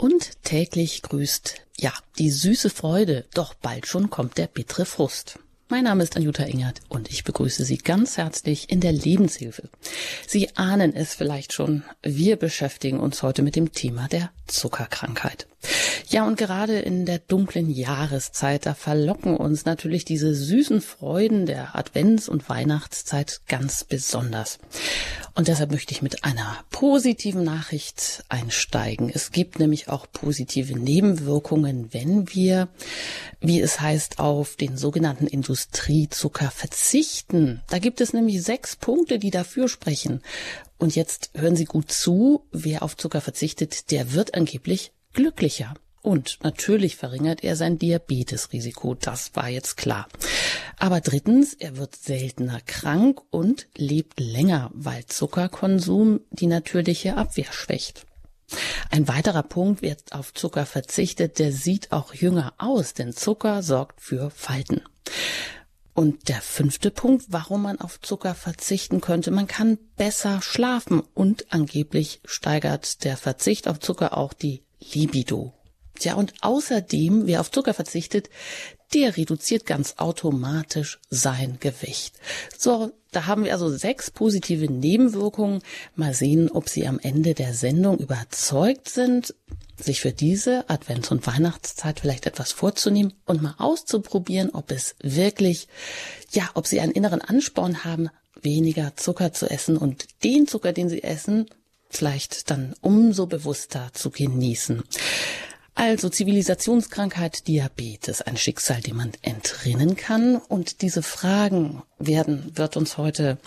Und täglich grüßt, ja, die süße Freude, doch bald schon kommt der bittere Frust. Mein Name ist Anjuta Ingert und ich begrüße Sie ganz herzlich in der Lebenshilfe. Sie ahnen es vielleicht schon, wir beschäftigen uns heute mit dem Thema der Zuckerkrankheit. Ja, und gerade in der dunklen Jahreszeit, da verlocken uns natürlich diese süßen Freuden der Advents- und Weihnachtszeit ganz besonders. Und deshalb möchte ich mit einer positiven Nachricht einsteigen. Es gibt nämlich auch positive Nebenwirkungen, wenn wir, wie es heißt, auf den sogenannten Industriezucker verzichten. Da gibt es nämlich sechs Punkte, die dafür sprechen. Und jetzt hören Sie gut zu, wer auf Zucker verzichtet, der wird angeblich glücklicher. Und natürlich verringert er sein Diabetesrisiko, das war jetzt klar. Aber drittens, er wird seltener krank und lebt länger, weil Zuckerkonsum die natürliche Abwehr schwächt. Ein weiterer Punkt, wer auf Zucker verzichtet, der sieht auch jünger aus, denn Zucker sorgt für Falten. Und der fünfte Punkt, warum man auf Zucker verzichten könnte, man kann besser schlafen und angeblich steigert der Verzicht auf Zucker auch die Libido. Ja, und außerdem, wer auf Zucker verzichtet, der reduziert ganz automatisch sein Gewicht. So, da haben wir also sechs positive Nebenwirkungen. Mal sehen, ob Sie am Ende der Sendung überzeugt sind, sich für diese Advents- und Weihnachtszeit vielleicht etwas vorzunehmen und mal auszuprobieren, ob es wirklich, ja, ob Sie einen inneren Ansporn haben, weniger Zucker zu essen und den Zucker, den Sie essen, vielleicht dann umso bewusster zu genießen. Also Zivilisationskrankheit Diabetes, ein Schicksal, dem man entrinnen kann. Und diese Fragen werden, wird uns heute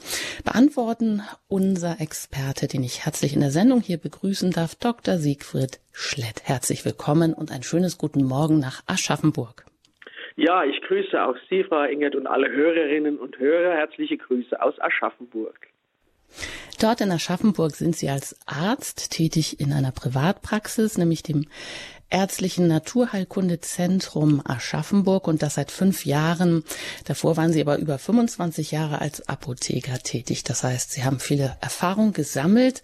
beantworten unser Experte, den ich herzlich in der Sendung hier begrüßen darf, Dr. Siegfried Schlett. Herzlich willkommen und ein schönes guten Morgen nach Aschaffenburg. Ja, ich grüße auch Sie, Frau Engert, und alle Hörerinnen und Hörer. Herzliche Grüße aus Aschaffenburg. Dort in Aschaffenburg sind Sie als Arzt tätig in einer Privatpraxis, nämlich dem Ärztlichen Naturheilkundezentrum Aschaffenburg und das seit fünf Jahren. Davor waren Sie aber über 25 Jahre als Apotheker tätig. Das heißt, Sie haben viele Erfahrung gesammelt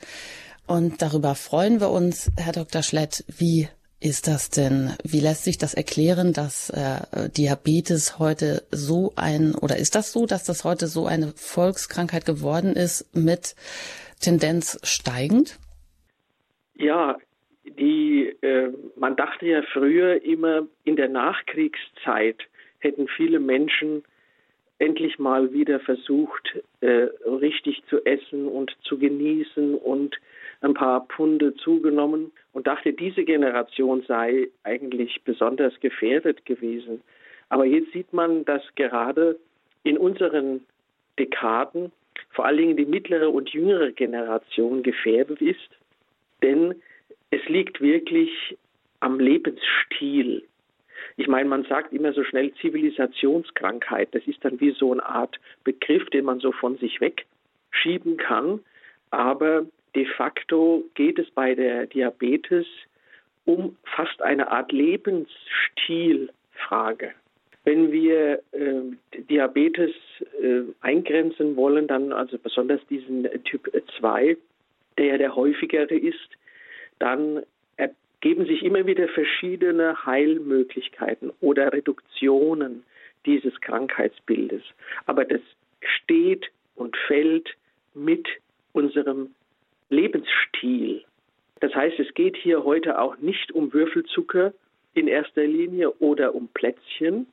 und darüber freuen wir uns, Herr Dr. Schlett. Wie ist das denn? Wie lässt sich das erklären, dass äh, Diabetes heute so ein, oder ist das so, dass das heute so eine Volkskrankheit geworden ist mit Tendenz steigend? Ja, die, äh, man dachte ja früher immer, in der Nachkriegszeit hätten viele Menschen endlich mal wieder versucht, äh, richtig zu essen und zu genießen und ein paar Pfunde zugenommen und dachte, diese Generation sei eigentlich besonders gefährdet gewesen. Aber jetzt sieht man, dass gerade in unseren Dekaden vor allen Dingen die mittlere und jüngere Generation gefährdet ist, denn es liegt wirklich am Lebensstil. Ich meine, man sagt immer so schnell Zivilisationskrankheit. Das ist dann wie so eine Art Begriff, den man so von sich wegschieben kann. Aber de facto geht es bei der Diabetes um fast eine Art Lebensstilfrage. Wenn wir äh, Diabetes äh, eingrenzen wollen, dann also besonders diesen Typ 2, der der häufigere ist, dann ergeben sich immer wieder verschiedene Heilmöglichkeiten oder Reduktionen dieses Krankheitsbildes. Aber das steht und fällt mit unserem Lebensstil. Das heißt, es geht hier heute auch nicht um Würfelzucker in erster Linie oder um Plätzchen,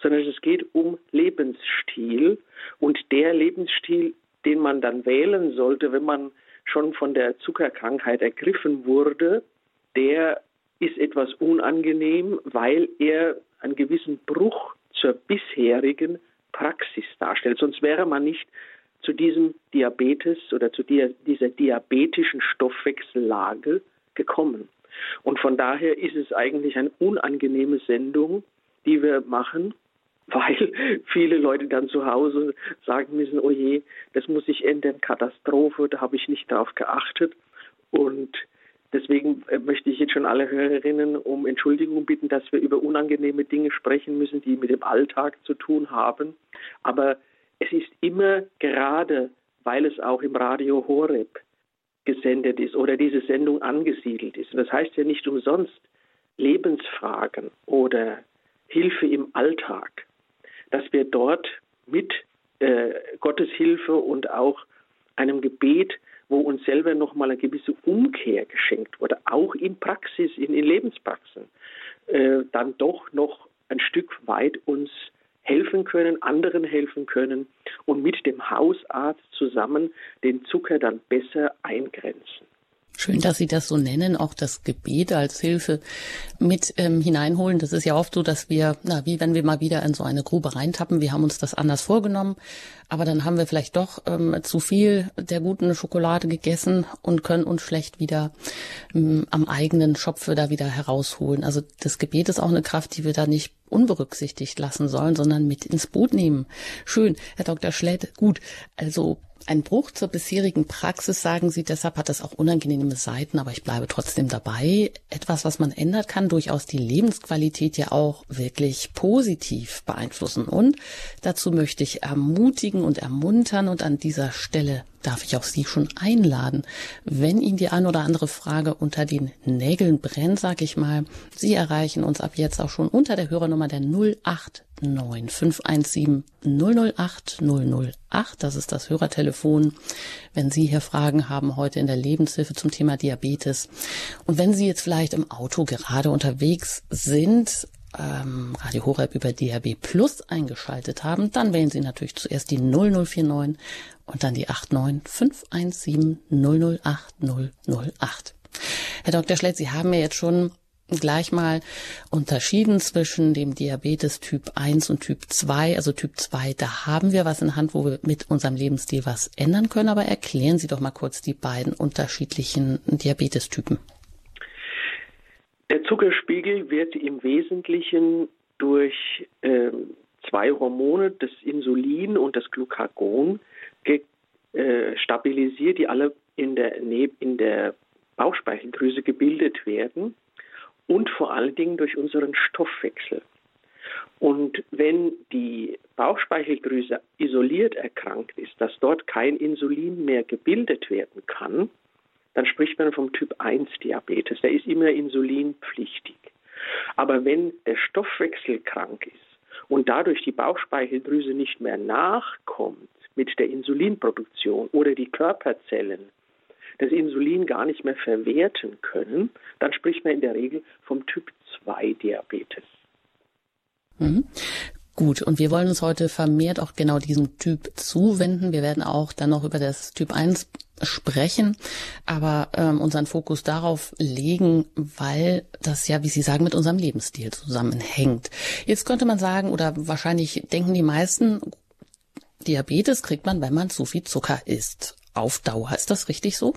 sondern es geht um Lebensstil und der Lebensstil, den man dann wählen sollte, wenn man schon von der Zuckerkrankheit ergriffen wurde, der ist etwas unangenehm, weil er einen gewissen Bruch zur bisherigen Praxis darstellt. Sonst wäre man nicht zu diesem Diabetes oder zu dieser diabetischen Stoffwechsellage gekommen. Und von daher ist es eigentlich eine unangenehme Sendung, die wir machen, weil viele Leute dann zu Hause sagen müssen, oh je, das muss sich ändern, Katastrophe, da habe ich nicht darauf geachtet. Und deswegen äh, möchte ich jetzt schon alle Hörerinnen um Entschuldigung bitten, dass wir über unangenehme Dinge sprechen müssen, die mit dem Alltag zu tun haben. Aber es ist immer gerade, weil es auch im Radio Horeb gesendet ist oder diese Sendung angesiedelt ist. Das heißt ja nicht umsonst Lebensfragen oder Hilfe im Alltag, dass wir dort mit äh, Gottes Hilfe und auch einem Gebet, wo uns selber nochmal eine gewisse Umkehr geschenkt wurde, auch in Praxis, in, in Lebenspraxen, äh, dann doch noch ein Stück weit uns helfen können, anderen helfen können und mit dem Hausarzt zusammen den Zucker dann besser eingrenzen. Schön, dass Sie das so nennen, auch das Gebet als Hilfe mit ähm, hineinholen. Das ist ja oft so, dass wir, na, wie wenn wir mal wieder in so eine Grube reintappen, wir haben uns das anders vorgenommen, aber dann haben wir vielleicht doch ähm, zu viel der guten Schokolade gegessen und können uns schlecht wieder ähm, am eigenen Schopfe da wieder herausholen. Also das Gebet ist auch eine Kraft, die wir da nicht unberücksichtigt lassen sollen, sondern mit ins Boot nehmen. Schön, Herr Dr. Schlett. Gut, also ein Bruch zur bisherigen Praxis, sagen Sie, deshalb hat das auch unangenehme Seiten, aber ich bleibe trotzdem dabei. Etwas, was man ändert kann, durchaus die Lebensqualität ja auch wirklich positiv beeinflussen. Und dazu möchte ich ermutigen und ermuntern und an dieser Stelle darf ich auch Sie schon einladen. Wenn Ihnen die ein oder andere Frage unter den Nägeln brennt, sag ich mal, Sie erreichen uns ab jetzt auch schon unter der Hörernummer der 089 517 008 008. Das ist das Hörertelefon. Wenn Sie hier Fragen haben heute in der Lebenshilfe zum Thema Diabetes und wenn Sie jetzt vielleicht im Auto gerade unterwegs sind, ähm, Radio Horeb über DHB Plus eingeschaltet haben, dann wählen Sie natürlich zuerst die 0049 und dann die 89517 008 008. Herr Dr. Schlett, Sie haben ja jetzt schon gleich mal unterschieden zwischen dem Diabetes Typ 1 und Typ 2. Also Typ 2, da haben wir was in Hand, wo wir mit unserem Lebensstil was ändern können. Aber erklären Sie doch mal kurz die beiden unterschiedlichen Diabetestypen. Der Zuckerspiegel wird im Wesentlichen durch äh, zwei Hormone, das Insulin und das Glucagon, äh, stabilisiert, die alle in der, in der Bauchspeicheldrüse gebildet werden und vor allen Dingen durch unseren Stoffwechsel. Und wenn die Bauchspeicheldrüse isoliert erkrankt ist, dass dort kein Insulin mehr gebildet werden kann, dann spricht man vom Typ 1 Diabetes. Der ist immer insulinpflichtig. Aber wenn der Stoffwechsel krank ist und dadurch die Bauchspeicheldrüse nicht mehr nachkommt mit der Insulinproduktion oder die Körperzellen das Insulin gar nicht mehr verwerten können, dann spricht man in der Regel vom Typ 2 Diabetes. Mhm. Gut, und wir wollen uns heute vermehrt auch genau diesem Typ zuwenden. Wir werden auch dann noch über das Typ 1 sprechen, aber ähm, unseren Fokus darauf legen, weil das ja, wie Sie sagen, mit unserem Lebensstil zusammenhängt. Jetzt könnte man sagen, oder wahrscheinlich denken die meisten, Diabetes kriegt man, wenn man zu viel Zucker isst. Auf Dauer, ist das richtig so?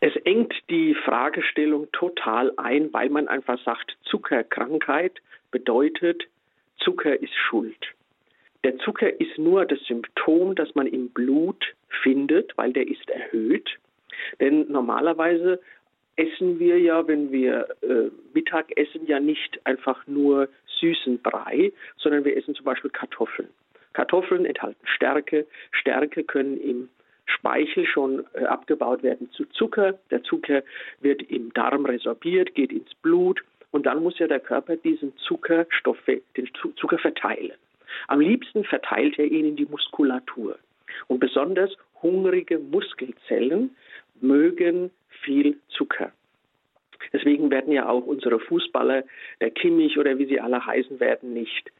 Es engt die Fragestellung total ein, weil man einfach sagt, Zuckerkrankheit bedeutet, Zucker ist schuld. Der Zucker ist nur das Symptom, das man im Blut findet, weil der ist erhöht. Denn normalerweise essen wir ja, wenn wir äh, Mittag essen, ja nicht einfach nur süßen Brei, sondern wir essen zum Beispiel Kartoffeln. Kartoffeln enthalten Stärke. Stärke können im Speichel schon äh, abgebaut werden zu Zucker. Der Zucker wird im Darm resorbiert, geht ins Blut und dann muss ja der Körper diesen Zuckerstoff, den Zucker verteilen. Am liebsten verteilt er ihn in die Muskulatur. Und besonders hungrige Muskelzellen mögen viel Zucker. Deswegen werden ja auch unsere Fußballer, der Kimmich oder wie sie alle heißen werden, nicht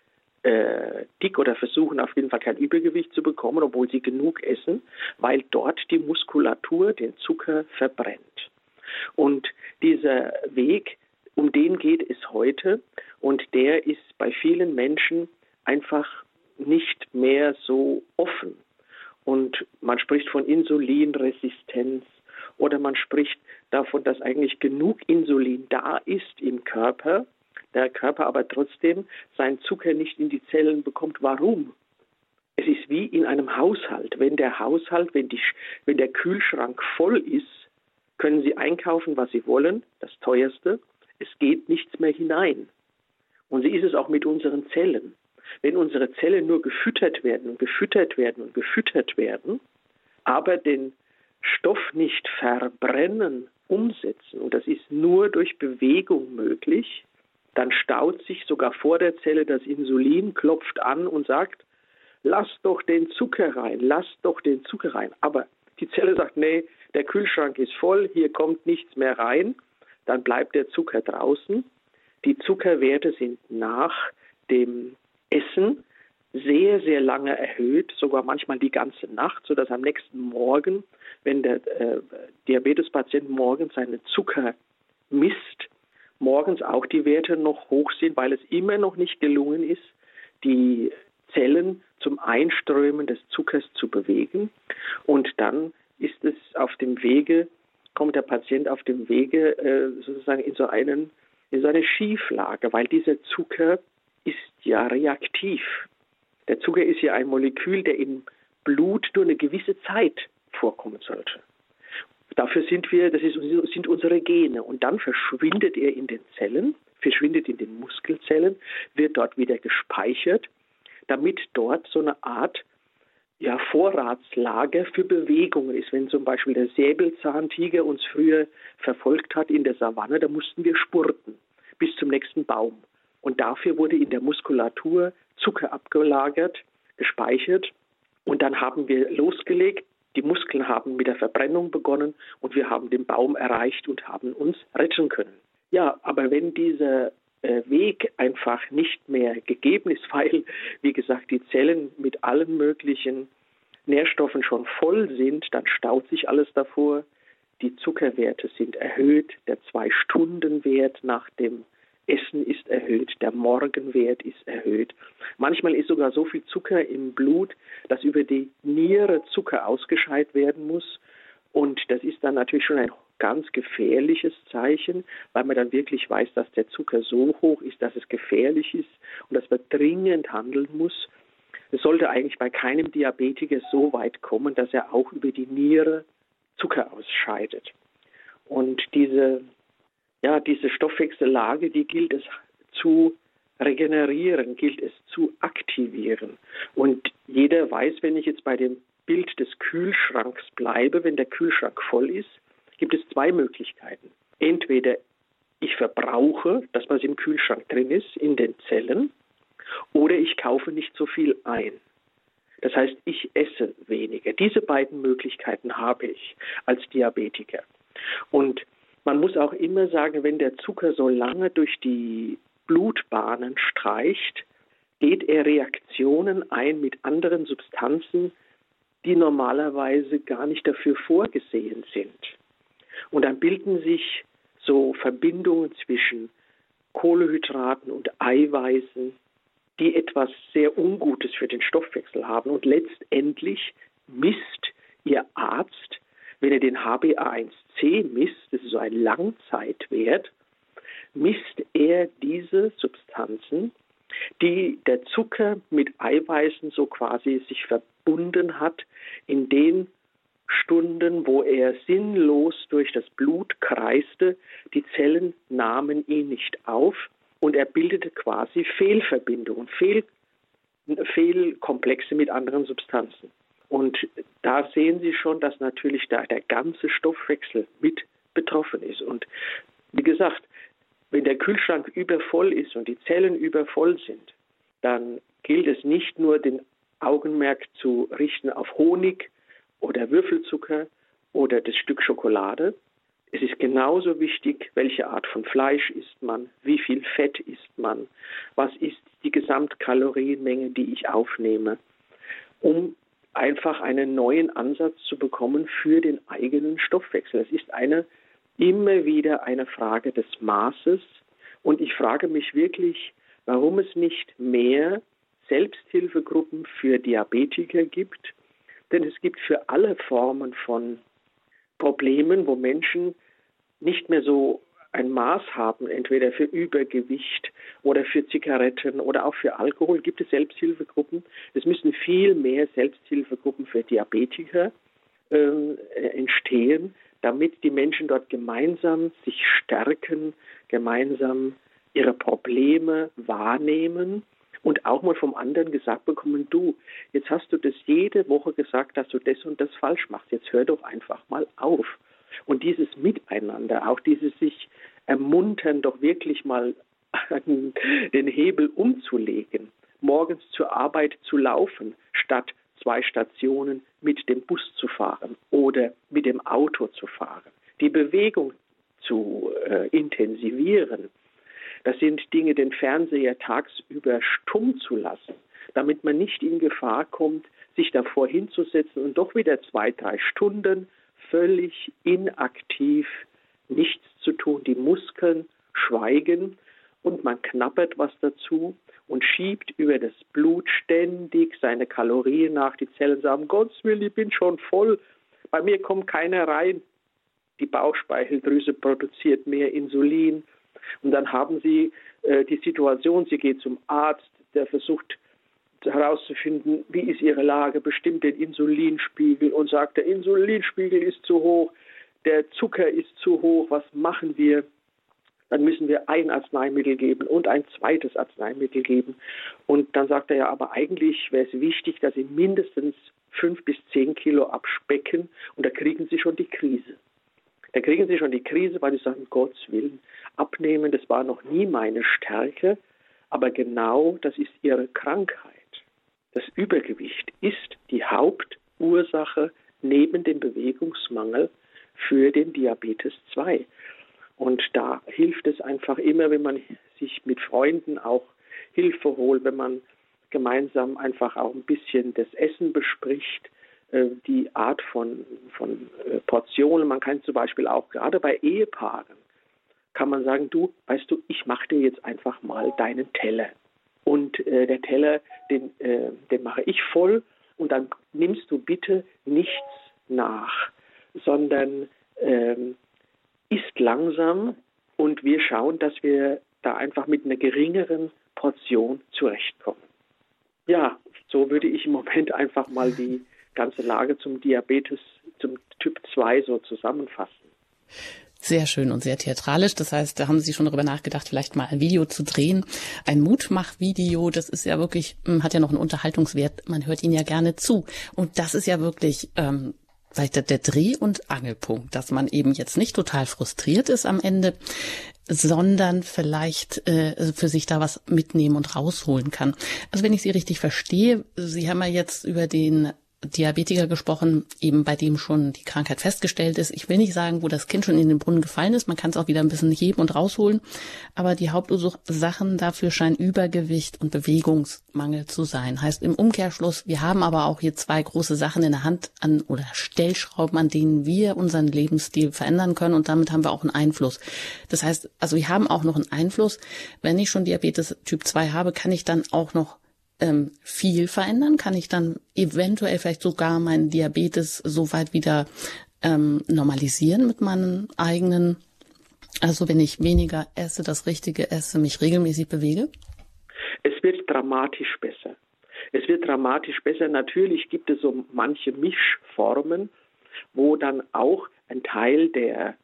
äh, dick oder versuchen auf jeden Fall kein Übergewicht zu bekommen, obwohl sie genug essen, weil dort die Muskulatur den Zucker verbrennt. Und dieser Weg, um den geht es heute und der ist bei vielen Menschen einfach nicht mehr so offen. Und man spricht von Insulinresistenz oder man spricht davon, dass eigentlich genug Insulin da ist im Körper, der Körper aber trotzdem seinen Zucker nicht in die Zellen bekommt. Warum? Es ist wie in einem Haushalt. Wenn der Haushalt, wenn, die, wenn der Kühlschrank voll ist, können Sie einkaufen, was Sie wollen, das teuerste. Es geht nichts mehr hinein. Und so ist es auch mit unseren Zellen. Wenn unsere Zellen nur gefüttert werden und gefüttert werden und gefüttert werden, aber den Stoff nicht verbrennen, umsetzen, und das ist nur durch Bewegung möglich, dann staut sich sogar vor der Zelle das Insulin, klopft an und sagt, lass doch den Zucker rein, lass doch den Zucker rein. Aber die Zelle sagt, nee, der Kühlschrank ist voll, hier kommt nichts mehr rein, dann bleibt der Zucker draußen. Die Zuckerwerte sind nach dem Essen sehr, sehr lange erhöht, sogar manchmal die ganze Nacht, sodass am nächsten Morgen, wenn der äh, Diabetespatient morgens seinen Zucker misst, morgens auch die Werte noch hoch sind, weil es immer noch nicht gelungen ist, die Zellen zum Einströmen des Zuckers zu bewegen. Und dann ist es auf dem Wege, kommt der Patient auf dem Wege äh, sozusagen in so einen in so eine Schieflage, weil dieser Zucker ist ja reaktiv. Der Zucker ist ja ein Molekül, der im Blut nur eine gewisse Zeit vorkommen sollte. Dafür sind wir, das ist, sind unsere Gene. Und dann verschwindet er in den Zellen, verschwindet in den Muskelzellen, wird dort wieder gespeichert, damit dort so eine Art ja, Vorratslager für Bewegungen ist. Wenn zum Beispiel der Säbelzahntiger uns früher verfolgt hat in der Savanne, da mussten wir spurten bis zum nächsten Baum. Und dafür wurde in der Muskulatur Zucker abgelagert, gespeichert. Und dann haben wir losgelegt. Die Muskeln haben mit der Verbrennung begonnen und wir haben den Baum erreicht und haben uns retten können. Ja, aber wenn dieser äh, Weg einfach nicht mehr gegeben ist, weil, wie gesagt, die Zellen mit allen möglichen Nährstoffen schon voll sind, dann staut sich alles davor. Die Zuckerwerte sind erhöht, der Zwei-Stunden-Wert nach dem Essen ist erhöht, der Morgenwert ist erhöht. Manchmal ist sogar so viel Zucker im Blut, dass über die Niere Zucker ausgescheit werden muss. Und das ist dann natürlich schon ein ganz gefährliches Zeichen, weil man dann wirklich weiß, dass der Zucker so hoch ist, dass es gefährlich ist und dass man dringend handeln muss. Es sollte eigentlich bei keinem Diabetiker so weit kommen, dass er auch über die Niere Zucker ausscheidet. Und diese ja, diese Stoffwechsellage, die gilt es zu regenerieren, gilt es zu aktivieren. Und jeder weiß, wenn ich jetzt bei dem Bild des Kühlschranks bleibe, wenn der Kühlschrank voll ist, gibt es zwei Möglichkeiten. Entweder ich verbrauche das, was im Kühlschrank drin ist, in den Zellen, oder ich kaufe nicht so viel ein. Das heißt, ich esse weniger. Diese beiden Möglichkeiten habe ich als Diabetiker. Und man muss auch immer sagen, wenn der Zucker so lange durch die Blutbahnen streicht, geht er Reaktionen ein mit anderen Substanzen, die normalerweise gar nicht dafür vorgesehen sind. Und dann bilden sich so Verbindungen zwischen Kohlehydraten und Eiweißen, die etwas sehr Ungutes für den Stoffwechsel haben. Und letztendlich misst Ihr Arzt wenn er den HbA1c misst, das ist so ein Langzeitwert, misst er diese Substanzen, die der Zucker mit Eiweißen so quasi sich verbunden hat, in den Stunden, wo er sinnlos durch das Blut kreiste, die Zellen nahmen ihn nicht auf und er bildete quasi Fehlverbindungen, Fehl, Fehlkomplexe mit anderen Substanzen. Und da sehen Sie schon, dass natürlich da der ganze Stoffwechsel mit betroffen ist. Und wie gesagt, wenn der Kühlschrank übervoll ist und die Zellen übervoll sind, dann gilt es nicht nur den Augenmerk zu richten auf Honig oder Würfelzucker oder das Stück Schokolade. Es ist genauso wichtig, welche Art von Fleisch isst man, wie viel Fett isst man, was ist die Gesamtkalorienmenge, die ich aufnehme, um einfach einen neuen Ansatz zu bekommen für den eigenen Stoffwechsel. Es ist eine immer wieder eine Frage des Maßes und ich frage mich wirklich, warum es nicht mehr Selbsthilfegruppen für Diabetiker gibt, denn es gibt für alle Formen von Problemen, wo Menschen nicht mehr so ein Maß haben, entweder für Übergewicht oder für Zigaretten oder auch für Alkohol, gibt es Selbsthilfegruppen. Es müssen viel mehr Selbsthilfegruppen für Diabetiker äh, entstehen, damit die Menschen dort gemeinsam sich stärken, gemeinsam ihre Probleme wahrnehmen Und auch mal vom anderen gesagt bekommen, du, jetzt hast du das jede Woche gesagt, dass du das und das falsch machst. Jetzt hör doch einfach mal auf. Und dieses Miteinander, auch dieses sich ermuntern, doch wirklich mal den Hebel umzulegen, morgens zur Arbeit zu laufen, statt zwei Stationen mit dem Bus zu fahren oder mit dem Auto zu fahren. Die Bewegung zu äh, intensivieren. Das sind Dinge, den Fernseher tagsüber stumm zu lassen, damit man nicht in Gefahr kommt, sich davor hinzusetzen und doch wieder zwei, drei Stunden völlig inaktiv nichts zu tun. Die Muskeln schweigen und man knappert was dazu und schiebt über das Blut ständig seine Kalorien nach. Die Zellen sagen, Gottes Willen, ich bin schon voll, bei mir kommt keiner rein. Die Bauchspeicheldrüse produziert mehr Insulin. Und dann haben sie äh, die Situation, sie geht zum Arzt, der versucht herauszufinden, wie ist ihre Lage, bestimmt den Insulinspiegel und sagt, der Insulinspiegel ist zu hoch, der Zucker ist zu hoch, was machen wir? dann müssen wir ein Arzneimittel geben und ein zweites Arzneimittel geben. Und dann sagt er ja, aber eigentlich wäre es wichtig, dass Sie mindestens fünf bis zehn Kilo abspecken und da kriegen Sie schon die Krise. Da kriegen Sie schon die Krise, weil Sie sagen, Gottes Willen, abnehmen, das war noch nie meine Stärke, aber genau das ist Ihre Krankheit. Das Übergewicht ist die Hauptursache neben dem Bewegungsmangel für den Diabetes 2. Und da hilft es einfach immer, wenn man sich mit Freunden auch Hilfe holt, wenn man gemeinsam einfach auch ein bisschen das Essen bespricht, äh, die Art von, von äh, Portionen. Man kann zum Beispiel auch gerade bei Ehepaaren, kann man sagen, du, weißt du, ich mache dir jetzt einfach mal deinen Teller. Und äh, der Teller, den, äh, den mache ich voll und dann nimmst du bitte nichts nach, sondern ähm, ist langsam und wir schauen, dass wir da einfach mit einer geringeren Portion zurechtkommen. Ja, so würde ich im Moment einfach mal die ganze Lage zum Diabetes, zum Typ 2 so zusammenfassen. Sehr schön und sehr theatralisch. Das heißt, da haben Sie schon darüber nachgedacht, vielleicht mal ein Video zu drehen. Ein Mutmach-Video, das ist ja wirklich, hm, hat ja noch einen Unterhaltungswert. Man hört Ihnen ja gerne zu. Und das ist ja wirklich ähm, vielleicht der, der Dreh- und Angelpunkt, dass man eben jetzt nicht total frustriert ist am Ende, sondern vielleicht äh, für sich da was mitnehmen und rausholen kann. Also wenn ich Sie richtig verstehe, Sie haben ja jetzt über den Diabetiker gesprochen, eben bei dem schon die Krankheit festgestellt ist. Ich will nicht sagen, wo das Kind schon in den Brunnen gefallen ist. Man kann es auch wieder ein bisschen heben und rausholen. Aber die Hauptursachen dafür scheinen Übergewicht und Bewegungsmangel zu sein. Heißt im Umkehrschluss, wir haben aber auch hier zwei große Sachen in der Hand an oder Stellschrauben, an denen wir unseren Lebensstil verändern können. Und damit haben wir auch einen Einfluss. Das heißt, also wir haben auch noch einen Einfluss. Wenn ich schon Diabetes Typ 2 habe, kann ich dann auch noch ähm, viel verändern? Kann ich dann eventuell vielleicht sogar meinen Diabetes so weit wieder ähm, normalisieren mit meinen eigenen, also wenn ich weniger esse, das Richtige esse, mich regelmäßig bewege? Es wird dramatisch besser. Es wird dramatisch besser. Natürlich gibt es so manche Mischformen, wo dann auch ein Teil der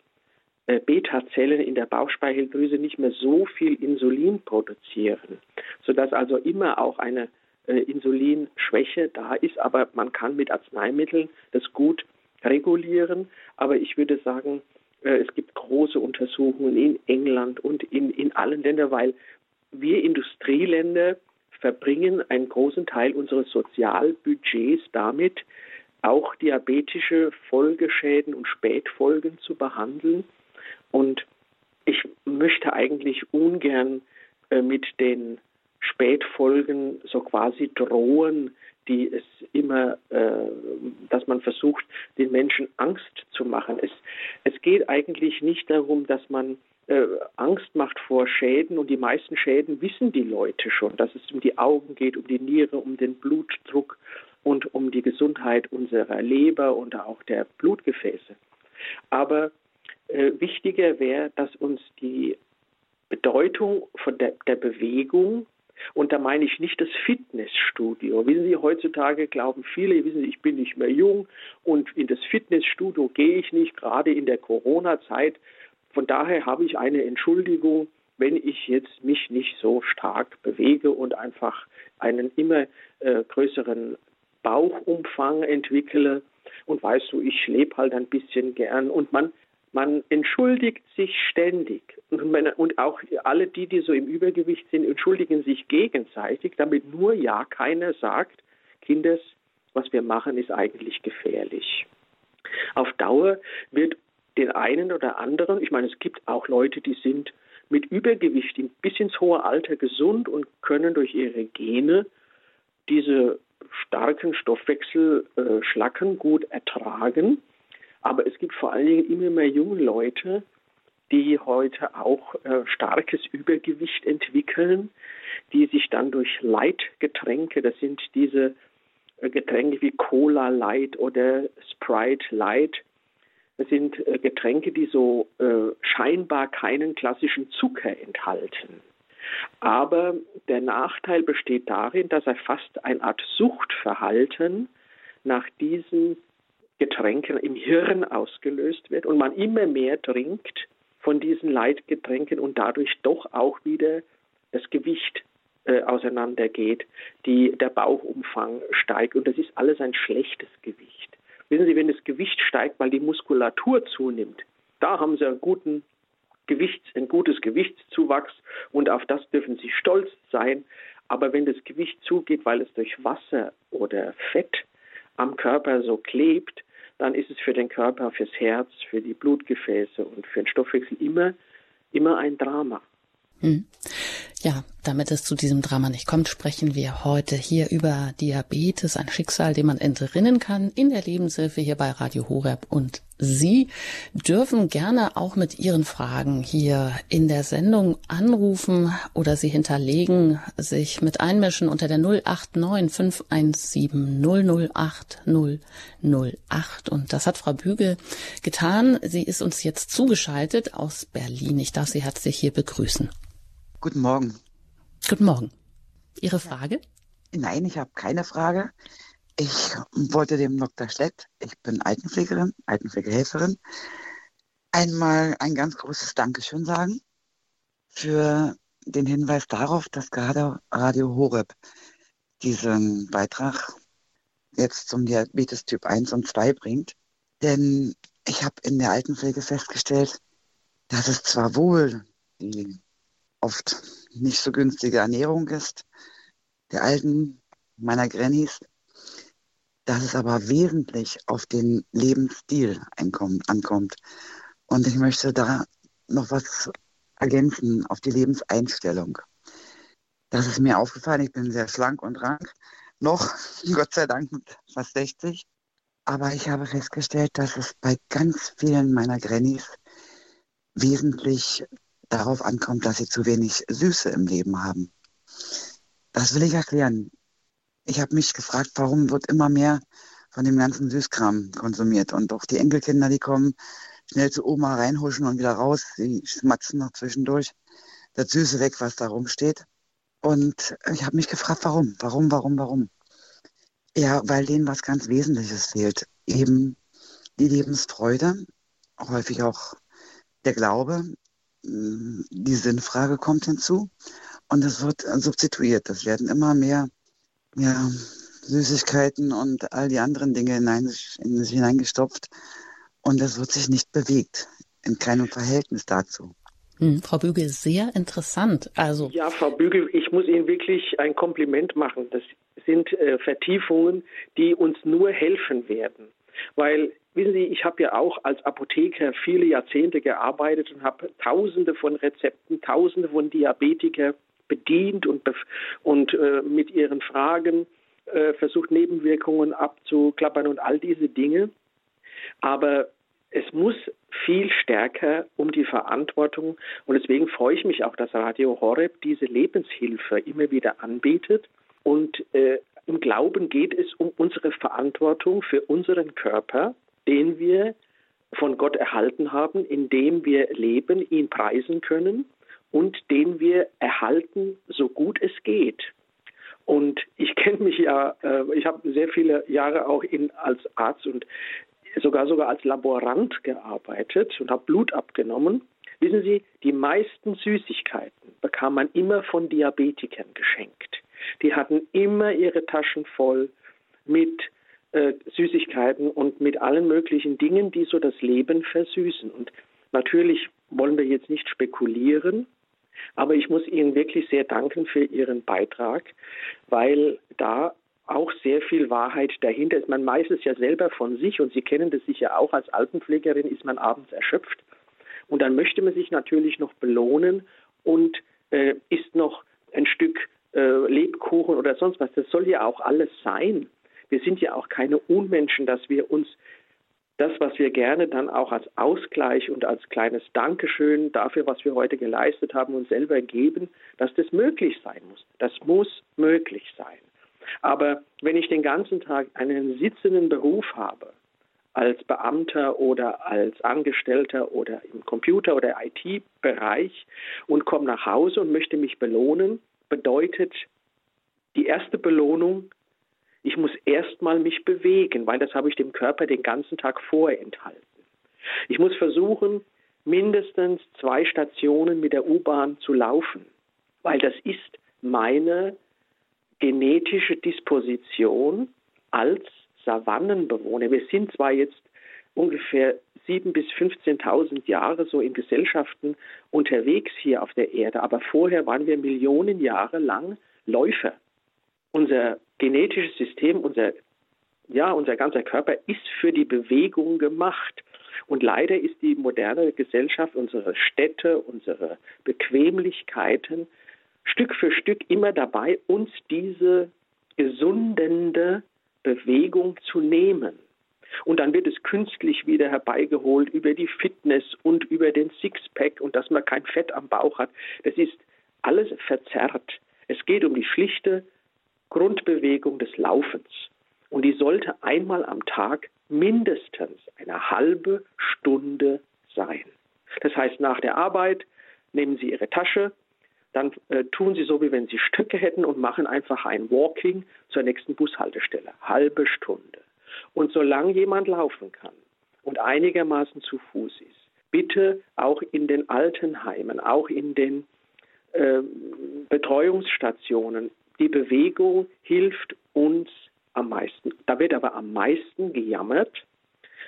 Beta-Zellen in der Bauchspeicheldrüse nicht mehr so viel Insulin produzieren, sodass also immer auch eine äh, Insulinschwäche da ist. Aber man kann mit Arzneimitteln das gut regulieren. Aber ich würde sagen, äh, es gibt große Untersuchungen in England und in, in allen Ländern, weil wir Industrieländer verbringen einen großen Teil unseres Sozialbudgets damit, auch diabetische Folgeschäden und Spätfolgen zu behandeln. Und ich möchte eigentlich ungern äh, mit den Spätfolgen so quasi drohen, die es immer, äh, dass man versucht, den Menschen Angst zu machen. Es, es geht eigentlich nicht darum, dass man äh, Angst macht vor Schäden und die meisten Schäden wissen die Leute schon, dass es um die Augen geht, um die Niere, um den Blutdruck und um die Gesundheit unserer Leber und auch der Blutgefäße. Aber äh, wichtiger wäre, dass uns die Bedeutung von der, der Bewegung und da meine ich nicht das Fitnessstudio. Wissen Sie, heutzutage glauben viele, wissen Sie, ich bin nicht mehr jung und in das Fitnessstudio gehe ich nicht, gerade in der Corona-Zeit. Von daher habe ich eine Entschuldigung, wenn ich jetzt mich nicht so stark bewege und einfach einen immer äh, größeren Bauchumfang entwickle. Und weißt du, ich lebe halt ein bisschen gern. Und man, man entschuldigt sich ständig. Und, auch alle die, die so im Übergewicht sind, entschuldigen sich gegenseitig, damit nur ja keiner sagt, Kindes, was wir machen, ist eigentlich gefährlich. Auf Dauer wird den einen oder anderen, ich meine, es gibt auch Leute, die sind mit Übergewicht bis ins hohe Alter gesund und können durch ihre Gene diese starken Stoffwechselschlacken äh, gut ertragen. Aber es gibt vor allen Dingen immer mehr junge Leute, die heute auch äh, starkes Übergewicht entwickeln, die sich dann durch Leitgetränke, das sind diese äh, Getränke wie Cola Light oder Sprite Light, das sind äh, Getränke, die so äh, scheinbar keinen klassischen Zucker enthalten. Aber der Nachteil besteht darin, dass er fast eine Art Suchtverhalten nach diesen Getränken im Hirn ausgelöst wird und man immer mehr trinkt von diesen Leitgetränken und dadurch doch auch wieder das Gewicht äh, auseinandergeht, die, der Bauchumfang steigt und das ist alles ein schlechtes Gewicht. Wissen Sie, wenn das Gewicht steigt, weil die Muskulatur zunimmt, da haben Sie einen guten Gewichts, ein gutes Gewichtszuwachs und auf das dürfen Sie stolz sein. Aber wenn das Gewicht zugeht, weil es durch Wasser oder Fett am Körper so klebt, dann ist es für den Körper, fürs Herz, für die Blutgefäße und für den Stoffwechsel immer, immer ein Drama. Hm. Ja, damit es zu diesem Drama nicht kommt, sprechen wir heute hier über Diabetes, ein Schicksal, dem man entrinnen kann, in der Lebenshilfe hier bei Radio Horeb. Und Sie dürfen gerne auch mit Ihren Fragen hier in der Sendung anrufen oder sie hinterlegen, sich mit einmischen unter der 089 517 008 008. Und das hat Frau Bügel getan. Sie ist uns jetzt zugeschaltet aus Berlin. Ich darf Sie herzlich hier begrüßen. Guten Morgen. Guten Morgen. Ihre Frage? Nein, ich habe keine Frage. Ich wollte dem Dr. Schlett, ich bin Altenpflegerin, Altenpflegehelferin, einmal ein ganz großes Dankeschön sagen für den Hinweis darauf, dass gerade Radio Horeb diesen Beitrag jetzt zum Diabetes Typ 1 und 2 bringt. Denn ich habe in der Altenpflege festgestellt, dass es zwar wohl die oft nicht so günstige Ernährung ist, der alten, meiner Grannies, dass es aber wesentlich auf den Lebensstil ankommt. Und ich möchte da noch was ergänzen auf die Lebenseinstellung. Das ist mir aufgefallen, ich bin sehr schlank und rank, noch, Gott sei Dank fast 60. Aber ich habe festgestellt, dass es bei ganz vielen meiner Grannies wesentlich darauf ankommt, dass sie zu wenig Süße im Leben haben. Das will ich erklären. Ich habe mich gefragt, warum wird immer mehr von dem ganzen Süßkram konsumiert und auch die Enkelkinder, die kommen schnell zu Oma reinhuschen und wieder raus, sie schmatzen noch zwischendurch das Süße weg, was da rumsteht. Und ich habe mich gefragt, warum, warum, warum, warum? Ja, weil denen was ganz Wesentliches fehlt. Eben die Lebensfreude, häufig auch der Glaube, die Sinnfrage kommt hinzu und es wird substituiert. Es werden immer mehr ja, Süßigkeiten und all die anderen Dinge hinein, in sich hineingestopft und es wird sich nicht bewegt, in keinem Verhältnis dazu. Hm, Frau Bügel, sehr interessant. Also ja, Frau Bügel, ich muss Ihnen wirklich ein Kompliment machen. Das sind äh, Vertiefungen, die uns nur helfen werden. Weil Wissen Sie, ich habe ja auch als Apotheker viele Jahrzehnte gearbeitet und habe Tausende von Rezepten, Tausende von Diabetiker bedient und, und äh, mit ihren Fragen äh, versucht, Nebenwirkungen abzuklappern und all diese Dinge. Aber es muss viel stärker um die Verantwortung und deswegen freue ich mich auch, dass Radio Horeb diese Lebenshilfe immer wieder anbietet. Und äh, im Glauben geht es um unsere Verantwortung für unseren Körper, den wir von Gott erhalten haben, in dem wir leben, ihn preisen können und den wir erhalten, so gut es geht. Und ich kenne mich ja, äh, ich habe sehr viele Jahre auch in, als Arzt und sogar sogar als Laborant gearbeitet und habe Blut abgenommen. Wissen Sie, die meisten Süßigkeiten bekam man immer von Diabetikern geschenkt. Die hatten immer ihre Taschen voll mit äh, Süßigkeiten und mit allen möglichen Dingen, die so das Leben versüßen. Und natürlich wollen wir jetzt nicht spekulieren, aber ich muss Ihnen wirklich sehr danken für Ihren Beitrag, weil da auch sehr viel Wahrheit dahinter ist. Man weiß es ja selber von sich und Sie kennen das sicher auch. Als Altenpflegerin ist man abends erschöpft und dann möchte man sich natürlich noch belohnen und äh, isst noch ein Stück äh, Lebkuchen oder sonst was. Das soll ja auch alles sein. Wir sind ja auch keine Unmenschen, dass wir uns das, was wir gerne dann auch als Ausgleich und als kleines Dankeschön dafür, was wir heute geleistet haben, uns selber geben, dass das möglich sein muss. Das muss möglich sein. Aber wenn ich den ganzen Tag einen sitzenden Beruf habe, als Beamter oder als Angestellter oder im Computer- oder IT-Bereich und komme nach Hause und möchte mich belohnen, bedeutet die erste Belohnung, ich muss erstmal mich bewegen, weil das habe ich dem Körper den ganzen Tag vorenthalten. Ich muss versuchen, mindestens zwei Stationen mit der U-Bahn zu laufen, weil das ist meine genetische Disposition als Savannenbewohner. Wir sind zwar jetzt ungefähr 7.000 bis 15.000 Jahre so in Gesellschaften unterwegs hier auf der Erde, aber vorher waren wir Millionen Jahre lang Läufer. Unser genetisches System, unser, ja, unser ganzer Körper ist für die Bewegung gemacht. Und leider ist die moderne Gesellschaft, unsere Städte, unsere Bequemlichkeiten Stück für Stück immer dabei, uns diese gesundende Bewegung zu nehmen. Und dann wird es künstlich wieder herbeigeholt über die Fitness und über den Sixpack und dass man kein Fett am Bauch hat. Das ist alles verzerrt. Es geht um die schlichte Grundbewegung des Laufens. Und die sollte einmal am Tag mindestens eine halbe Stunde sein. Das heißt, nach der Arbeit nehmen Sie Ihre Tasche, dann äh, tun Sie so, wie wenn Sie Stücke hätten und machen einfach ein Walking zur nächsten Bushaltestelle. Halbe Stunde. Und solange jemand laufen kann und einigermaßen zu Fuß ist, bitte auch in den Altenheimen, auch in den äh, Betreuungsstationen, die Bewegung hilft uns am meisten. Da wird aber am meisten gejammert,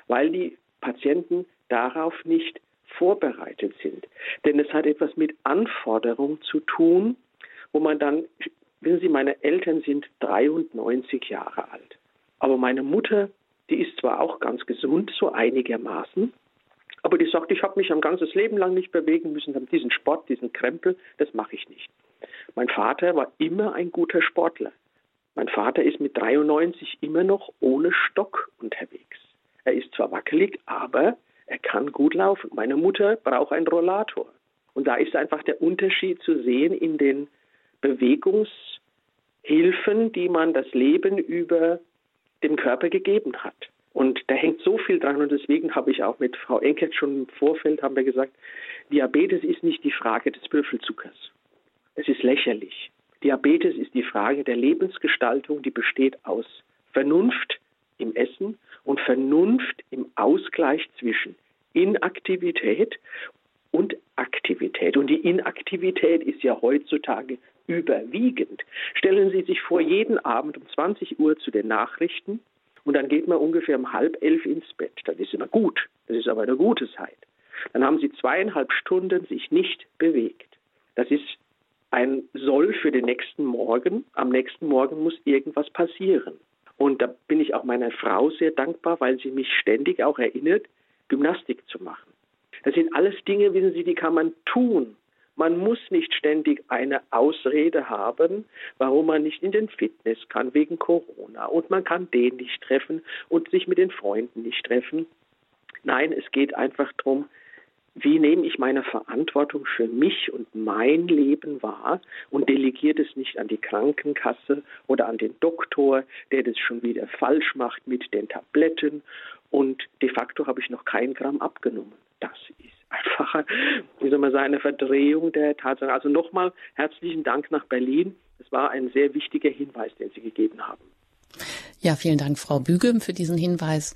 weil die Patienten darauf nicht vorbereitet sind. Denn es hat etwas mit Anforderung zu tun, wo man dann, wissen Sie, meine Eltern sind 93 Jahre alt. Aber meine Mutter, die ist zwar auch ganz gesund, so einigermaßen, aber die sagt, ich habe mich ein ganzes Leben lang nicht bewegen müssen, diesen Sport, diesen Krempel, das mache ich nicht. Mein Vater war immer ein guter Sportler. Mein Vater ist mit 93 immer noch ohne Stock unterwegs. Er ist zwar wackelig, aber er kann gut laufen. Meine Mutter braucht einen Rollator. Und da ist einfach der Unterschied zu sehen in den Bewegungshilfen, die man das Leben über dem Körper gegeben hat. Und da hängt so viel dran und deswegen habe ich auch mit Frau Enkert schon im Vorfeld haben wir gesagt, Diabetes ist nicht die Frage des Würfelzuckers. Es ist lächerlich. Diabetes ist die Frage der Lebensgestaltung, die besteht aus Vernunft im Essen und Vernunft im Ausgleich zwischen Inaktivität und Aktivität. Und die Inaktivität ist ja heutzutage überwiegend. Stellen Sie sich vor, jeden Abend um 20 Uhr zu den Nachrichten und dann geht man ungefähr um halb elf ins Bett. Das ist immer gut. Das ist aber eine gute Zeit. Dann haben Sie zweieinhalb Stunden sich nicht bewegt. Das ist ein Soll für den nächsten Morgen. Am nächsten Morgen muss irgendwas passieren. Und da bin ich auch meiner Frau sehr dankbar, weil sie mich ständig auch erinnert, Gymnastik zu machen. Das sind alles Dinge, wissen Sie, die kann man tun. Man muss nicht ständig eine Ausrede haben, warum man nicht in den Fitness kann wegen Corona und man kann den nicht treffen und sich mit den Freunden nicht treffen. Nein, es geht einfach darum, wie nehme ich meine Verantwortung für mich und mein Leben wahr und delegiert es nicht an die Krankenkasse oder an den Doktor, der das schon wieder falsch macht mit den Tabletten und de facto habe ich noch kein Gramm abgenommen. Das ist einfach, wie soll man sagen, eine Verdrehung der Tatsache. Also nochmal herzlichen Dank nach Berlin. Es war ein sehr wichtiger Hinweis, den Sie gegeben haben. Ja, vielen Dank, Frau Büge, für diesen Hinweis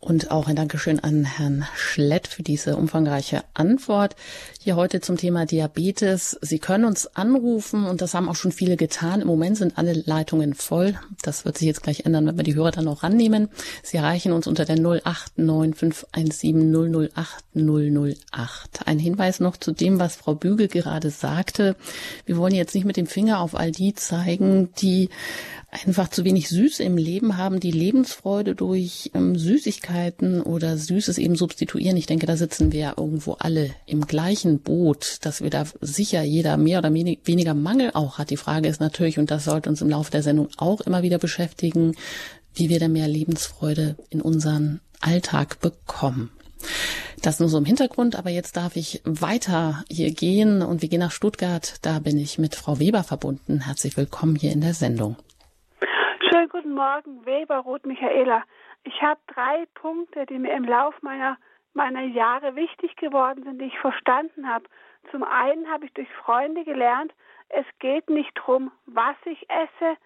und auch ein Dankeschön an Herrn Schlett für diese umfangreiche Antwort. Hier heute zum Thema Diabetes. Sie können uns anrufen und das haben auch schon viele getan. Im Moment sind alle Leitungen voll. Das wird sich jetzt gleich ändern, wenn wir die Hörer dann auch rannehmen. Sie erreichen uns unter der 089517 008 008. Ein Hinweis noch zu dem, was Frau Bügel gerade sagte. Wir wollen jetzt nicht mit dem Finger auf all die zeigen, die einfach zu wenig Süße im Leben haben, die Lebensfreude durch ähm, Süßigkeiten oder Süßes eben substituieren. Ich denke, da sitzen wir ja irgendwo alle im gleichen Boot, dass wir da sicher jeder mehr oder weniger Mangel auch hat. Die Frage ist natürlich, und das sollte uns im Laufe der Sendung auch immer wieder beschäftigen, wie wir da mehr Lebensfreude in unseren Alltag bekommen. Das nur so im Hintergrund, aber jetzt darf ich weiter hier gehen und wir gehen nach Stuttgart. Da bin ich mit Frau Weber verbunden. Herzlich willkommen hier in der Sendung. Guten Morgen, Weber Ruth Michaela. Ich habe drei Punkte, die mir im Lauf meiner, meiner Jahre wichtig geworden sind, die ich verstanden habe. Zum einen habe ich durch Freunde gelernt, es geht nicht darum, was ich esse,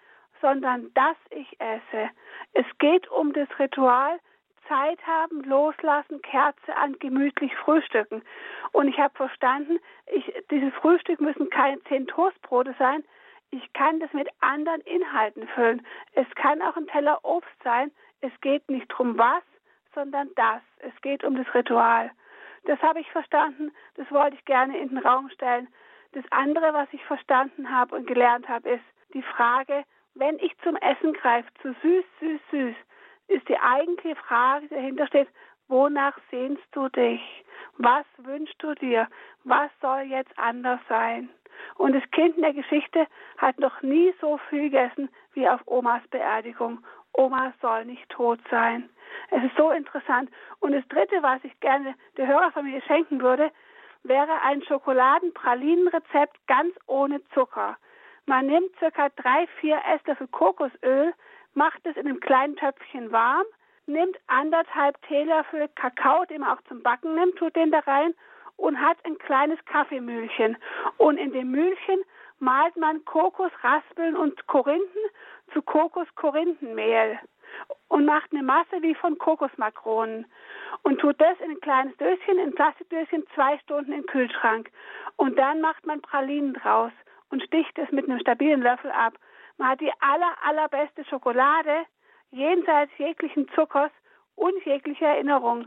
sondern dass ich esse. Es geht um das Ritual, Zeit haben, loslassen, Kerze an, gemütlich frühstücken. Und ich habe verstanden, ich, dieses Frühstück müssen keine zehn Toastbrote sein, ich kann das mit anderen Inhalten füllen. Es kann auch ein Teller Obst sein. Es geht nicht darum, was, sondern das. Es geht um das Ritual. Das habe ich verstanden. Das wollte ich gerne in den Raum stellen. Das andere, was ich verstanden habe und gelernt habe, ist die Frage, wenn ich zum Essen greife, zu süß, süß, süß, ist die eigentliche Frage, die dahinter steht, wonach sehnst du dich? Was wünschst du dir? Was soll jetzt anders sein? Und das Kind in der Geschichte hat noch nie so viel gegessen wie auf Omas Beerdigung. Oma soll nicht tot sein. Es ist so interessant. Und das Dritte, was ich gerne der Hörerfamilie schenken würde, wäre ein Schokoladenpralinenrezept ganz ohne Zucker. Man nimmt circa drei, vier Esslöffel Kokosöl, macht es in einem kleinen Töpfchen warm, nimmt anderthalb Teelöffel Kakao, den man auch zum Backen nimmt, tut den da rein und hat ein kleines Kaffeemühlchen. Und in dem Mühlchen malt man Kokosraspeln und Korinthen zu Kokos-Korinthenmehl und macht eine Masse wie von Kokosmakronen und tut das in ein kleines Döschen, in ein Plastikdöschen, zwei Stunden im Kühlschrank. Und dann macht man Pralinen draus und sticht es mit einem stabilen Löffel ab. Man hat die aller, allerbeste Schokolade, jenseits jeglichen Zuckers und jeglicher Erinnerung.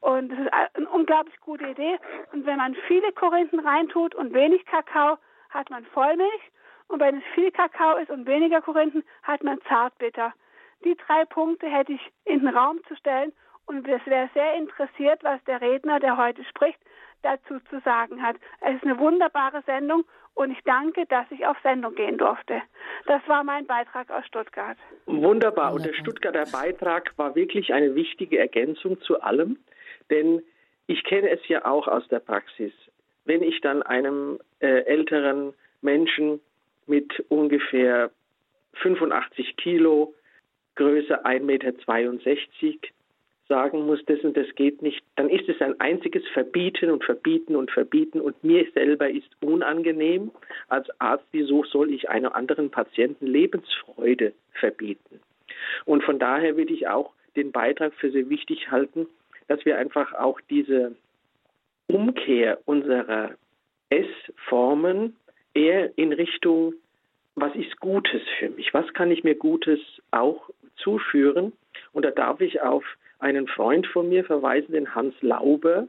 Und das ist eine unglaublich gute Idee. Und wenn man viele Korinthen reintut und wenig Kakao, hat man Vollmilch. Und wenn es viel Kakao ist und weniger Korinthen, hat man Zartbitter. Die drei Punkte hätte ich in den Raum zu stellen. Und es wäre sehr interessiert, was der Redner, der heute spricht, dazu zu sagen hat. Es ist eine wunderbare Sendung und ich danke, dass ich auf Sendung gehen durfte. Das war mein Beitrag aus Stuttgart. Wunderbar. Und der Stuttgarter Beitrag war wirklich eine wichtige Ergänzung zu allem. Denn ich kenne es ja auch aus der Praxis. Wenn ich dann einem äh, älteren Menschen mit ungefähr 85 Kilo, Größe 1,62 Meter sagen muss, das und das geht nicht, dann ist es ein einziges Verbieten und Verbieten und Verbieten und mir selber ist unangenehm. Als Arzt, wieso soll ich einem anderen Patienten Lebensfreude verbieten? Und von daher würde ich auch den Beitrag für sehr wichtig halten, dass wir einfach auch diese Umkehr unserer Essformen eher in Richtung, was ist Gutes für mich? Was kann ich mir Gutes auch zuführen? Und da darf ich auf einen Freund von mir verweisen, den Hans Lauber.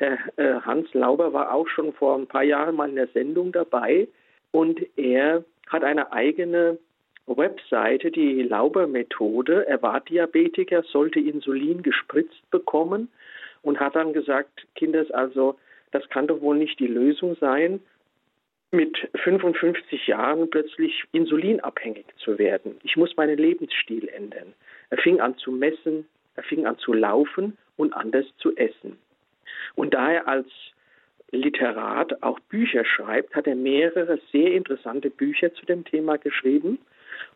Der äh, Hans Lauber war auch schon vor ein paar Jahren mal in der Sendung dabei und er hat eine eigene Webseite die Lauber-Methode. Er war Diabetiker, sollte Insulin gespritzt bekommen und hat dann gesagt, Kinders, also das kann doch wohl nicht die Lösung sein, mit 55 Jahren plötzlich insulinabhängig zu werden. Ich muss meinen Lebensstil ändern. Er fing an zu messen, er fing an zu laufen und anders zu essen. Und da er als Literat auch Bücher schreibt, hat er mehrere sehr interessante Bücher zu dem Thema geschrieben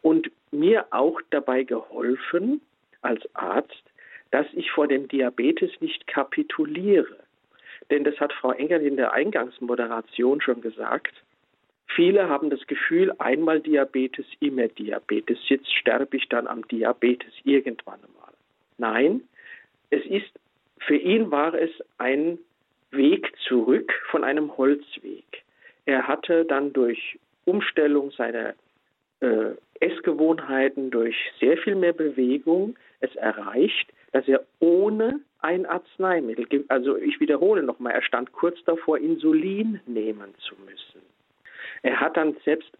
und mir auch dabei geholfen als Arzt, dass ich vor dem Diabetes nicht kapituliere. Denn das hat Frau Engel in der Eingangsmoderation schon gesagt. viele haben das Gefühl, einmal Diabetes, immer Diabetes. Jetzt sterbe ich dann am Diabetes irgendwann einmal. Nein, es ist, für ihn war es ein Weg zurück von einem Holzweg. Er hatte dann durch Umstellung seiner äh, Essgewohnheiten, durch sehr viel mehr Bewegung es erreicht, dass er ohne ein Arzneimittel, also ich wiederhole nochmal, er stand kurz davor, Insulin nehmen zu müssen. Er hat dann selbst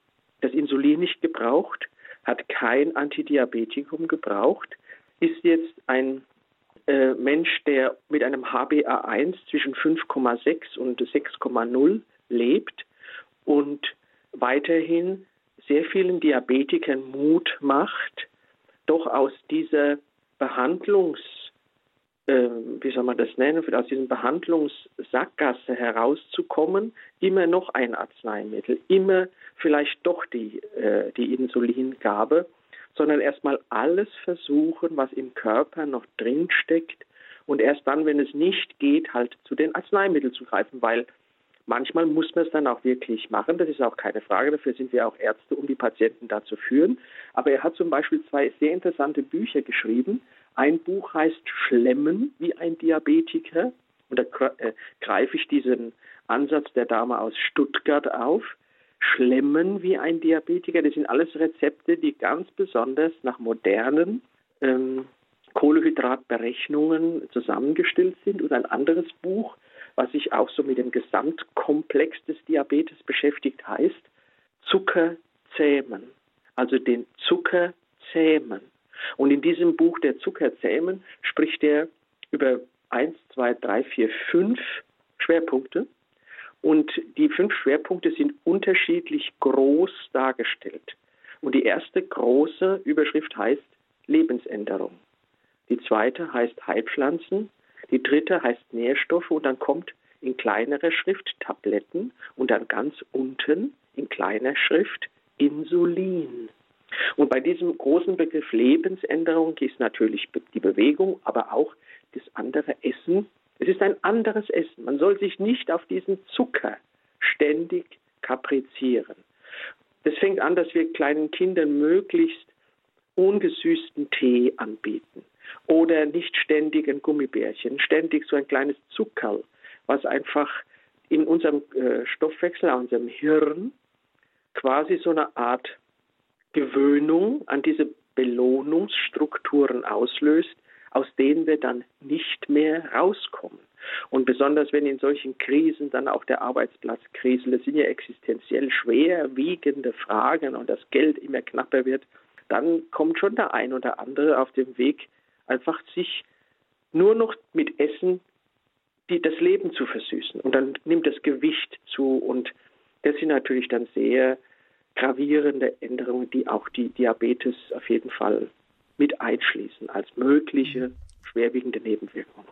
das Insulin nicht gebraucht, hat kein Antidiabetikum gebraucht, ist jetzt ein äh, Mensch, der mit einem HbA1 zwischen 5,6 und 6,0 lebt und weiterhin sehr vielen Diabetikern Mut macht, doch aus dieser Behandlungs, äh, wie soll man das nennen, aus diesem Behandlungssackgasse herauszukommen, immer noch ein Arzneimittel, immer vielleicht doch die, äh, die Insulingabe, sondern erstmal alles versuchen, was im Körper noch drinsteckt und erst dann, wenn es nicht geht, halt zu den Arzneimitteln zu greifen, weil Manchmal muss man es dann auch wirklich machen, das ist auch keine Frage, dafür sind wir auch Ärzte, um die Patienten da zu führen. Aber er hat zum Beispiel zwei sehr interessante Bücher geschrieben. Ein Buch heißt Schlemmen wie ein Diabetiker. Und da äh, greife ich diesen Ansatz der Dame aus Stuttgart auf. Schlemmen wie ein Diabetiker, das sind alles Rezepte, die ganz besonders nach modernen ähm, Kohlehydratberechnungen zusammengestellt sind. Und ein anderes Buch, was sich auch so mit dem Gesamtkomplex des Diabetes beschäftigt, heißt Zucker zähmen. Also den Zucker zähmen. Und in diesem Buch der Zucker zähmen spricht er über eins, zwei, drei, vier, fünf Schwerpunkte. Und die fünf Schwerpunkte sind unterschiedlich groß dargestellt. Und die erste große Überschrift heißt Lebensänderung. Die zweite heißt Heilpflanzen. Die dritte heißt Nährstoffe und dann kommt in kleinerer Schrift Tabletten und dann ganz unten in kleiner Schrift Insulin. Und bei diesem großen Begriff Lebensänderung ist natürlich die Bewegung, aber auch das andere Essen. Es ist ein anderes Essen. Man soll sich nicht auf diesen Zucker ständig kaprizieren. Das fängt an, dass wir kleinen Kindern möglichst ungesüßten Tee anbieten oder nicht ständig ein Gummibärchen, ständig so ein kleines Zuckerl, was einfach in unserem äh, Stoffwechsel, in unserem Hirn quasi so eine Art Gewöhnung an diese Belohnungsstrukturen auslöst, aus denen wir dann nicht mehr rauskommen. Und besonders wenn in solchen Krisen dann auch der Arbeitsplatz kriselt, das sind ja existenziell schwerwiegende Fragen und das Geld immer knapper wird, dann kommt schon der ein oder andere auf dem Weg, einfach sich nur noch mit Essen die, das Leben zu versüßen. Und dann nimmt das Gewicht zu und das sind natürlich dann sehr gravierende Änderungen, die auch die Diabetes auf jeden Fall mit einschließen als mögliche schwerwiegende Nebenwirkung.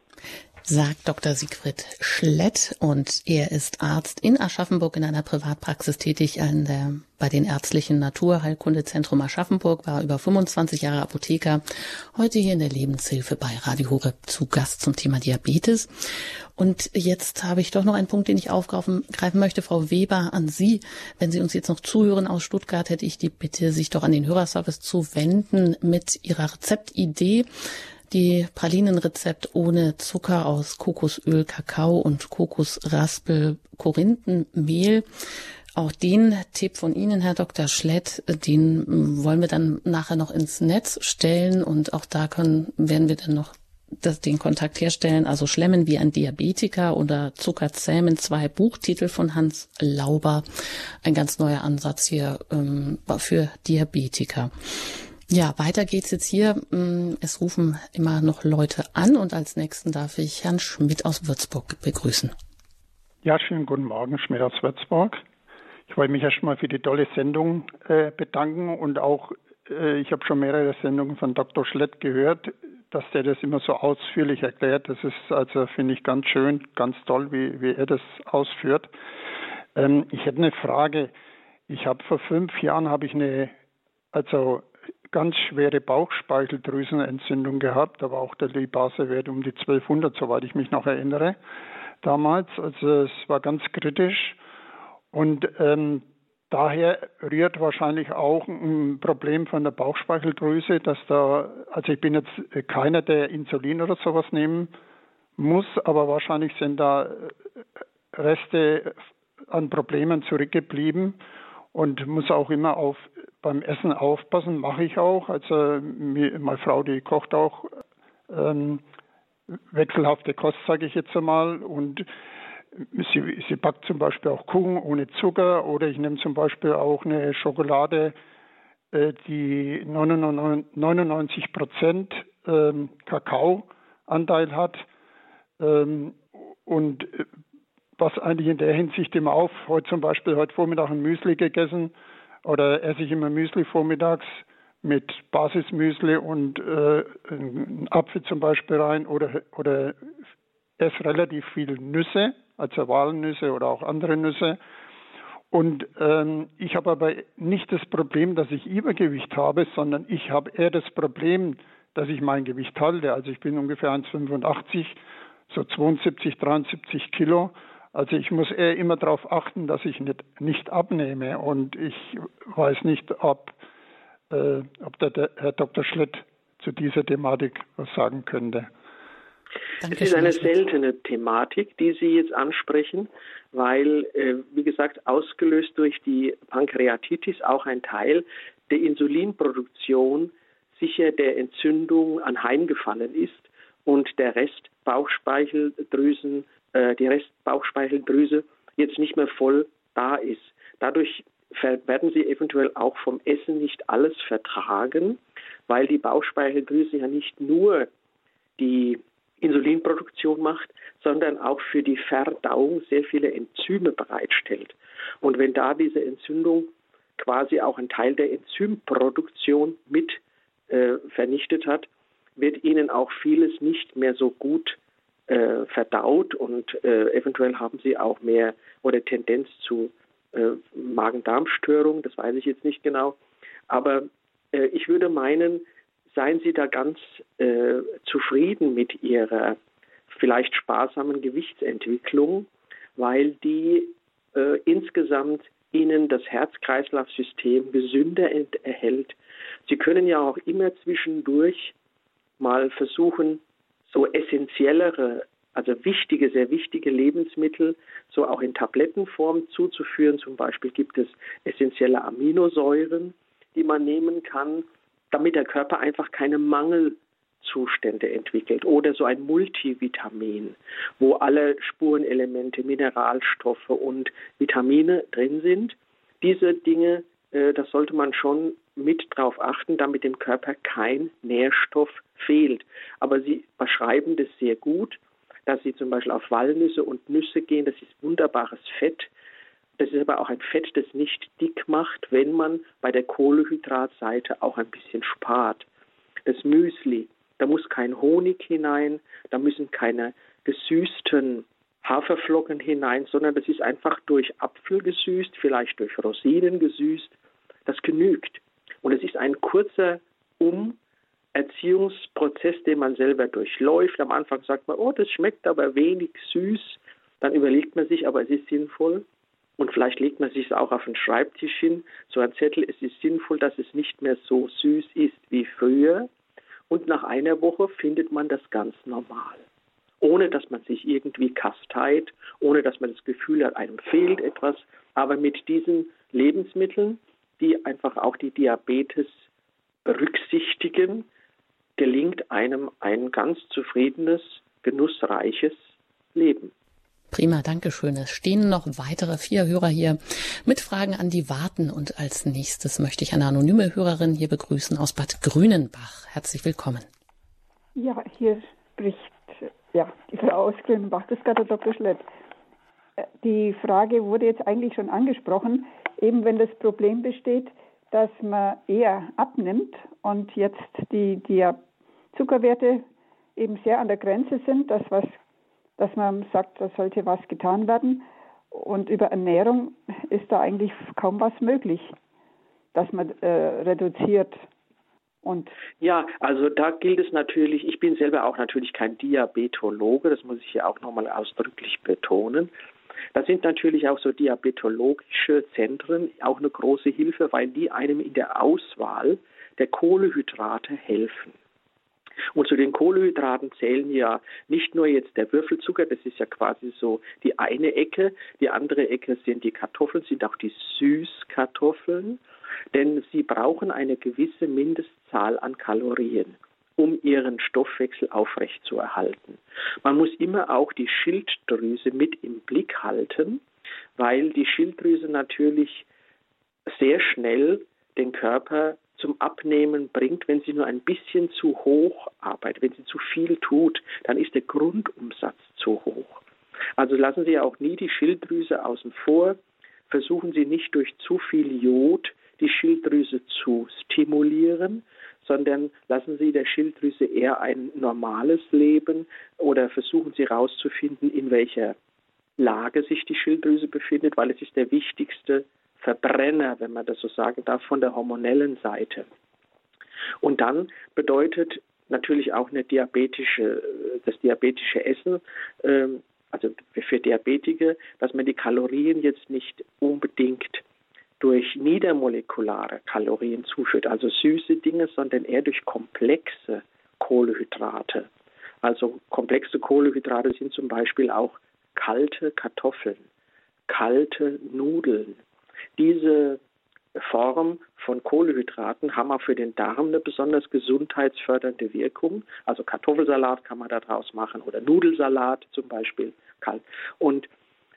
Sagt Dr. Siegfried Schlett und er ist Arzt in Aschaffenburg in einer Privatpraxis tätig an der, bei den ärztlichen Naturheilkundezentrum Aschaffenburg, war über 25 Jahre Apotheker, heute hier in der Lebenshilfe bei Radio Horeb zu Gast zum Thema Diabetes. Und jetzt habe ich doch noch einen Punkt, den ich aufgreifen möchte. Frau Weber, an Sie, wenn Sie uns jetzt noch zuhören aus Stuttgart, hätte ich die Bitte, sich doch an den Hörerservice zu wenden mit Ihrer Rezeptidee die Pralinenrezept ohne Zucker aus Kokosöl, Kakao und Kokosraspel, Korinthenmehl. Auch den Tipp von Ihnen, Herr Dr. Schlett, den wollen wir dann nachher noch ins Netz stellen und auch da können, werden wir dann noch das, den Kontakt herstellen, also Schlemmen wie ein Diabetiker oder Zuckerzähmen, zwei Buchtitel von Hans Lauber, ein ganz neuer Ansatz hier ähm, für Diabetiker. Ja, weiter geht's jetzt hier. Mm, es rufen immer noch Leute an und als nächsten darf ich Herrn Schmidt aus Würzburg begrüßen. Ja, schönen guten Morgen, Schmidt aus Würzburg. Ich wollte mich erstmal für die tolle Sendung äh, bedanken und auch, äh, ich habe schon mehrere Sendungen von Dr. Schlett gehört, dass der das immer so ausführlich erklärt. Das ist also, finde ich, ganz schön, ganz toll, wie, wie er das ausführt. Ähm, ich hätte eine Frage. Ich habe vor fünf Jahren habe ich eine, also ganz schwere Bauchspeicheldrüsenentzündung gehabt. War auch der Libase-Wert um die 1200, soweit ich mich noch erinnere, damals. Also es war ganz kritisch. Und ähm, daher rührt wahrscheinlich auch ein Problem von der Bauchspeicheldrüse, dass da, also ich bin jetzt keiner, der Insulin oder sowas nehmen muss, aber wahrscheinlich sind da Reste an Problemen zurückgeblieben und muss auch immer auf beim Essen aufpassen, mache ich auch. Also meine Frau, die kocht auch ähm, wechselhafte Kost, sage ich jetzt einmal, und sie, sie backt zum Beispiel auch Kuchen ohne Zucker oder ich nehme zum Beispiel auch eine Schokolade, äh, die 99 Prozent ähm, Kakaoanteil hat. Ähm, und äh, was eigentlich in der Hinsicht immer auf, heute zum Beispiel heute Vormittag ein Müsli gegessen oder esse ich immer Müsli vormittags mit Basismüsli und äh, einen Apfel zum Beispiel rein oder, oder esse relativ viel Nüsse also Walnüsse oder auch andere Nüsse. Und ähm, ich habe aber nicht das Problem, dass ich Übergewicht habe, sondern ich habe eher das Problem, dass ich mein Gewicht halte. Also ich bin ungefähr 1,85, so 72, 73 Kilo. Also ich muss eher immer darauf achten, dass ich nicht, nicht abnehme. Und ich weiß nicht, ob, äh, ob der, der Herr Dr. Schlett zu dieser Thematik was sagen könnte. Danke es ist eine seltene Thematik, die Sie jetzt ansprechen, weil, äh, wie gesagt, ausgelöst durch die Pankreatitis auch ein Teil der Insulinproduktion sicher der Entzündung anheimgefallen ist und der Rest Bauchspeicheldrüsen, äh, die Restbauchspeicheldrüse jetzt nicht mehr voll da ist. Dadurch werden sie eventuell auch vom Essen nicht alles vertragen, weil die Bauchspeicheldrüse ja nicht nur die Insulinproduktion macht, sondern auch für die Verdauung sehr viele Enzyme bereitstellt. Und wenn da diese Entzündung quasi auch einen Teil der Enzymproduktion mit äh, vernichtet hat, wird ihnen auch vieles nicht mehr so gut äh, verdaut und äh, eventuell haben sie auch mehr oder Tendenz zu äh, Magen-Darm-Störungen, das weiß ich jetzt nicht genau. Aber äh, ich würde meinen, seien Sie da ganz äh, zufrieden mit Ihrer vielleicht sparsamen Gewichtsentwicklung, weil die äh, insgesamt Ihnen das Herz-Kreislauf-System gesünder erhält. Sie können ja auch immer zwischendurch mal versuchen, so essentiellere, also wichtige, sehr wichtige Lebensmittel so auch in Tablettenform zuzuführen. Zum Beispiel gibt es essentielle Aminosäuren, die man nehmen kann damit der Körper einfach keine Mangelzustände entwickelt. Oder so ein Multivitamin, wo alle Spurenelemente, Mineralstoffe und Vitamine drin sind. Diese Dinge, äh, das sollte man schon mit drauf achten, damit dem Körper kein Nährstoff fehlt. Aber Sie beschreiben das sehr gut, dass Sie zum Beispiel auf Walnüsse und Nüsse gehen. Das ist wunderbares Fett. Das ist aber auch ein Fett, das nicht dick macht, wenn man bei der Kohlehydratseite auch ein bisschen spart. Das Müsli, da muss kein Honig hinein, da müssen keine gesüßten Haferflocken hinein, sondern das ist einfach durch Apfel gesüßt, vielleicht durch Rosinen gesüßt. Das genügt. Und es ist ein kurzer Umerziehungsprozess, den man selber durchläuft. Am Anfang sagt man, oh, das schmeckt aber wenig süß. Dann überlegt man sich, aber es ist sinnvoll. Und vielleicht legt man sich es auch auf den Schreibtisch hin, so ein Zettel, es ist sinnvoll, dass es nicht mehr so süß ist wie früher. Und nach einer Woche findet man das ganz normal. Ohne dass man sich irgendwie kasteit, ohne dass man das Gefühl hat, einem fehlt etwas. Aber mit diesen Lebensmitteln, die einfach auch die Diabetes berücksichtigen, gelingt einem ein ganz zufriedenes, genussreiches Leben. Prima, danke schön. Es stehen noch weitere vier Hörer hier mit Fragen an die warten. Und als nächstes möchte ich eine anonyme Hörerin hier begrüßen aus Bad Grünenbach. Herzlich willkommen. Ja, hier spricht ja, die Frau aus Grünenbach, das ist gerade Dr. Schlett. Äh, die Frage wurde jetzt eigentlich schon angesprochen, eben wenn das Problem besteht, dass man eher abnimmt und jetzt die, die Zuckerwerte eben sehr an der Grenze sind, das was dass man sagt, da sollte was getan werden. Und über Ernährung ist da eigentlich kaum was möglich, dass man äh, reduziert. Und ja, also da gilt es natürlich, ich bin selber auch natürlich kein Diabetologe, das muss ich hier auch nochmal ausdrücklich betonen. Da sind natürlich auch so diabetologische Zentren auch eine große Hilfe, weil die einem in der Auswahl der Kohlehydrate helfen. Und zu den Kohlehydraten zählen ja nicht nur jetzt der Würfelzucker, das ist ja quasi so die eine Ecke, die andere Ecke sind die Kartoffeln, sind auch die Süßkartoffeln, denn sie brauchen eine gewisse Mindestzahl an Kalorien um ihren Stoffwechsel aufrechtzuerhalten. Man muss immer auch die Schilddrüse mit im Blick halten, weil die Schilddrüse natürlich sehr schnell den Körper zum Abnehmen bringt, wenn sie nur ein bisschen zu hoch arbeitet, wenn sie zu viel tut, dann ist der Grundumsatz zu hoch. Also lassen Sie auch nie die Schilddrüse außen vor. Versuchen Sie nicht durch zu viel Jod die Schilddrüse zu stimulieren, sondern lassen Sie der Schilddrüse eher ein normales Leben oder versuchen Sie herauszufinden, in welcher Lage sich die Schilddrüse befindet, weil es ist der wichtigste Verbrenner, wenn man das so sagen darf, von der hormonellen Seite. Und dann bedeutet natürlich auch eine diabetische, das diabetische Essen, ähm, also für Diabetiker, dass man die Kalorien jetzt nicht unbedingt durch niedermolekulare Kalorien zuführt, also süße Dinge, sondern eher durch komplexe Kohlehydrate. Also komplexe Kohlehydrate sind zum Beispiel auch kalte Kartoffeln, kalte Nudeln, diese Form von Kohlehydraten haben auch für den Darm eine besonders gesundheitsfördernde Wirkung. Also Kartoffelsalat kann man daraus machen oder Nudelsalat zum Beispiel kalt. Und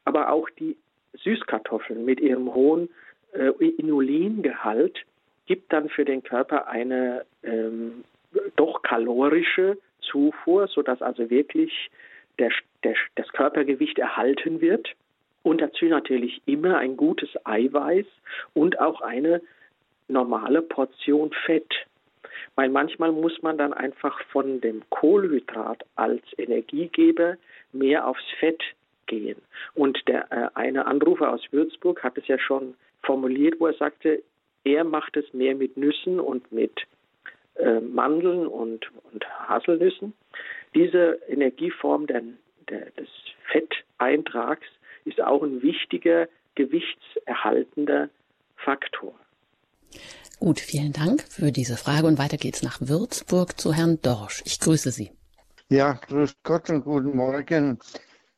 aber auch die Süßkartoffeln mit ihrem hohen äh, Inulingehalt gibt dann für den Körper eine ähm, doch kalorische Zufuhr, sodass also wirklich der, der, das Körpergewicht erhalten wird und dazu natürlich immer ein gutes Eiweiß und auch eine normale Portion Fett. Weil manchmal muss man dann einfach von dem Kohlenhydrat als Energiegeber mehr aufs Fett gehen. Und der äh, eine Anrufer aus Würzburg hat es ja schon formuliert, wo er sagte, er macht es mehr mit Nüssen und mit äh, Mandeln und, und Haselnüssen. Diese Energieform der, der, des Fetteintrags ist auch ein wichtiger gewichtserhaltender Faktor. Gut, vielen Dank für diese Frage und weiter geht's nach Würzburg zu Herrn Dorsch. Ich grüße Sie. Ja, grüß Gott und guten Morgen.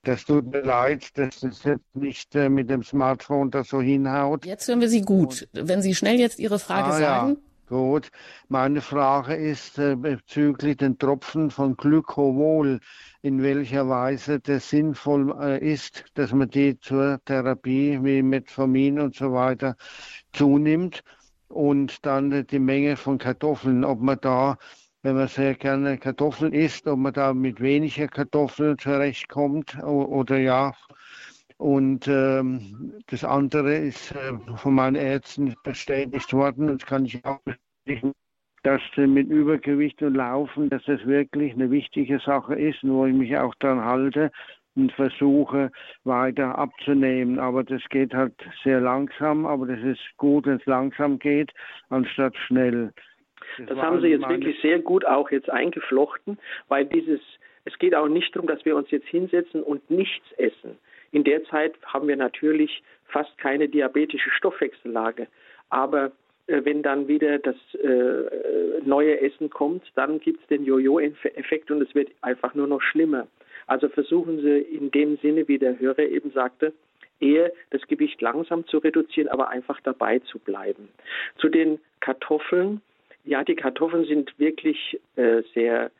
Das tut mir leid, dass das jetzt nicht äh, mit dem Smartphone da so hinhaut. Jetzt hören wir Sie gut. Wenn Sie schnell jetzt Ihre Frage ah, sagen. Ja. Gut, meine Frage ist äh, bezüglich den Tropfen von Glycovol, in welcher Weise das sinnvoll äh, ist, dass man die zur Therapie wie Metformin und so weiter zunimmt und dann die Menge von Kartoffeln, ob man da, wenn man sehr gerne Kartoffeln isst, ob man da mit weniger Kartoffeln zurechtkommt oder, ja, und ähm, das andere ist äh, von meinen Ärzten bestätigt worden, das kann ich auch bestätigen, dass äh, mit Übergewicht und Laufen, dass das wirklich eine wichtige Sache ist, wo ich mich auch daran halte und versuche weiter abzunehmen. Aber das geht halt sehr langsam, aber das ist gut, wenn es langsam geht, anstatt schnell. Das, haben Sie jetzt wirklich sehr gut auch jetzt eingeflochten, weil dieses, es geht auch nicht darum, dass wir uns jetzt hinsetzen und nichts essen. In der Zeit haben wir natürlich fast keine diabetische Stoffwechsellage. Aber äh, wenn dann wieder das äh, neue Essen kommt, dann gibt es den Jojo-Effekt und es wird einfach nur noch schlimmer. Also versuchen Sie in dem Sinne, wie der Hörer eben sagte, eher das Gewicht langsam zu reduzieren, aber einfach dabei zu bleiben. Zu den Kartoffeln. Ja, die Kartoffeln sind wirklich äh, sehr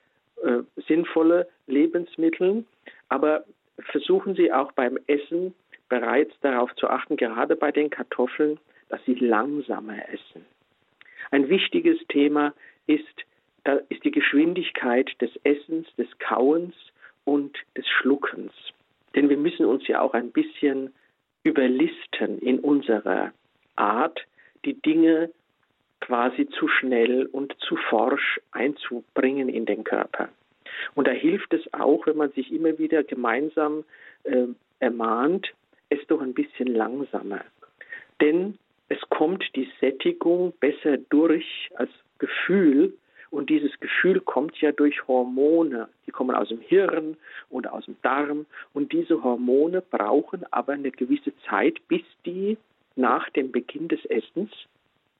äh, sinnvolle Lebensmittel, aber versuchen Sie auch beim Essen bereits darauf zu achten, gerade bei den Kartoffeln, dass Sie langsamer essen. Ein wichtiges Thema ist, ist die Geschwindigkeit des Essens, des Kauens und des Schluckens. Denn wir müssen uns ja auch ein bisschen überlisten in unserer Art, die Dinge quasi zu schnell und zu forsch einzubringen in den Körper. Und da hilft es auch, wenn man sich immer wieder gemeinsam äh, ermahnt, es doch ein bisschen langsamer. Denn es kommt die Sättigung besser durch als Gefühl Und dieses Gefühl kommt ja durch Hormone. Die kommen aus dem Hirn oder aus dem Darm. Und diese Hormone brauchen aber eine gewisse Zeit, bis die nach dem Beginn des Essens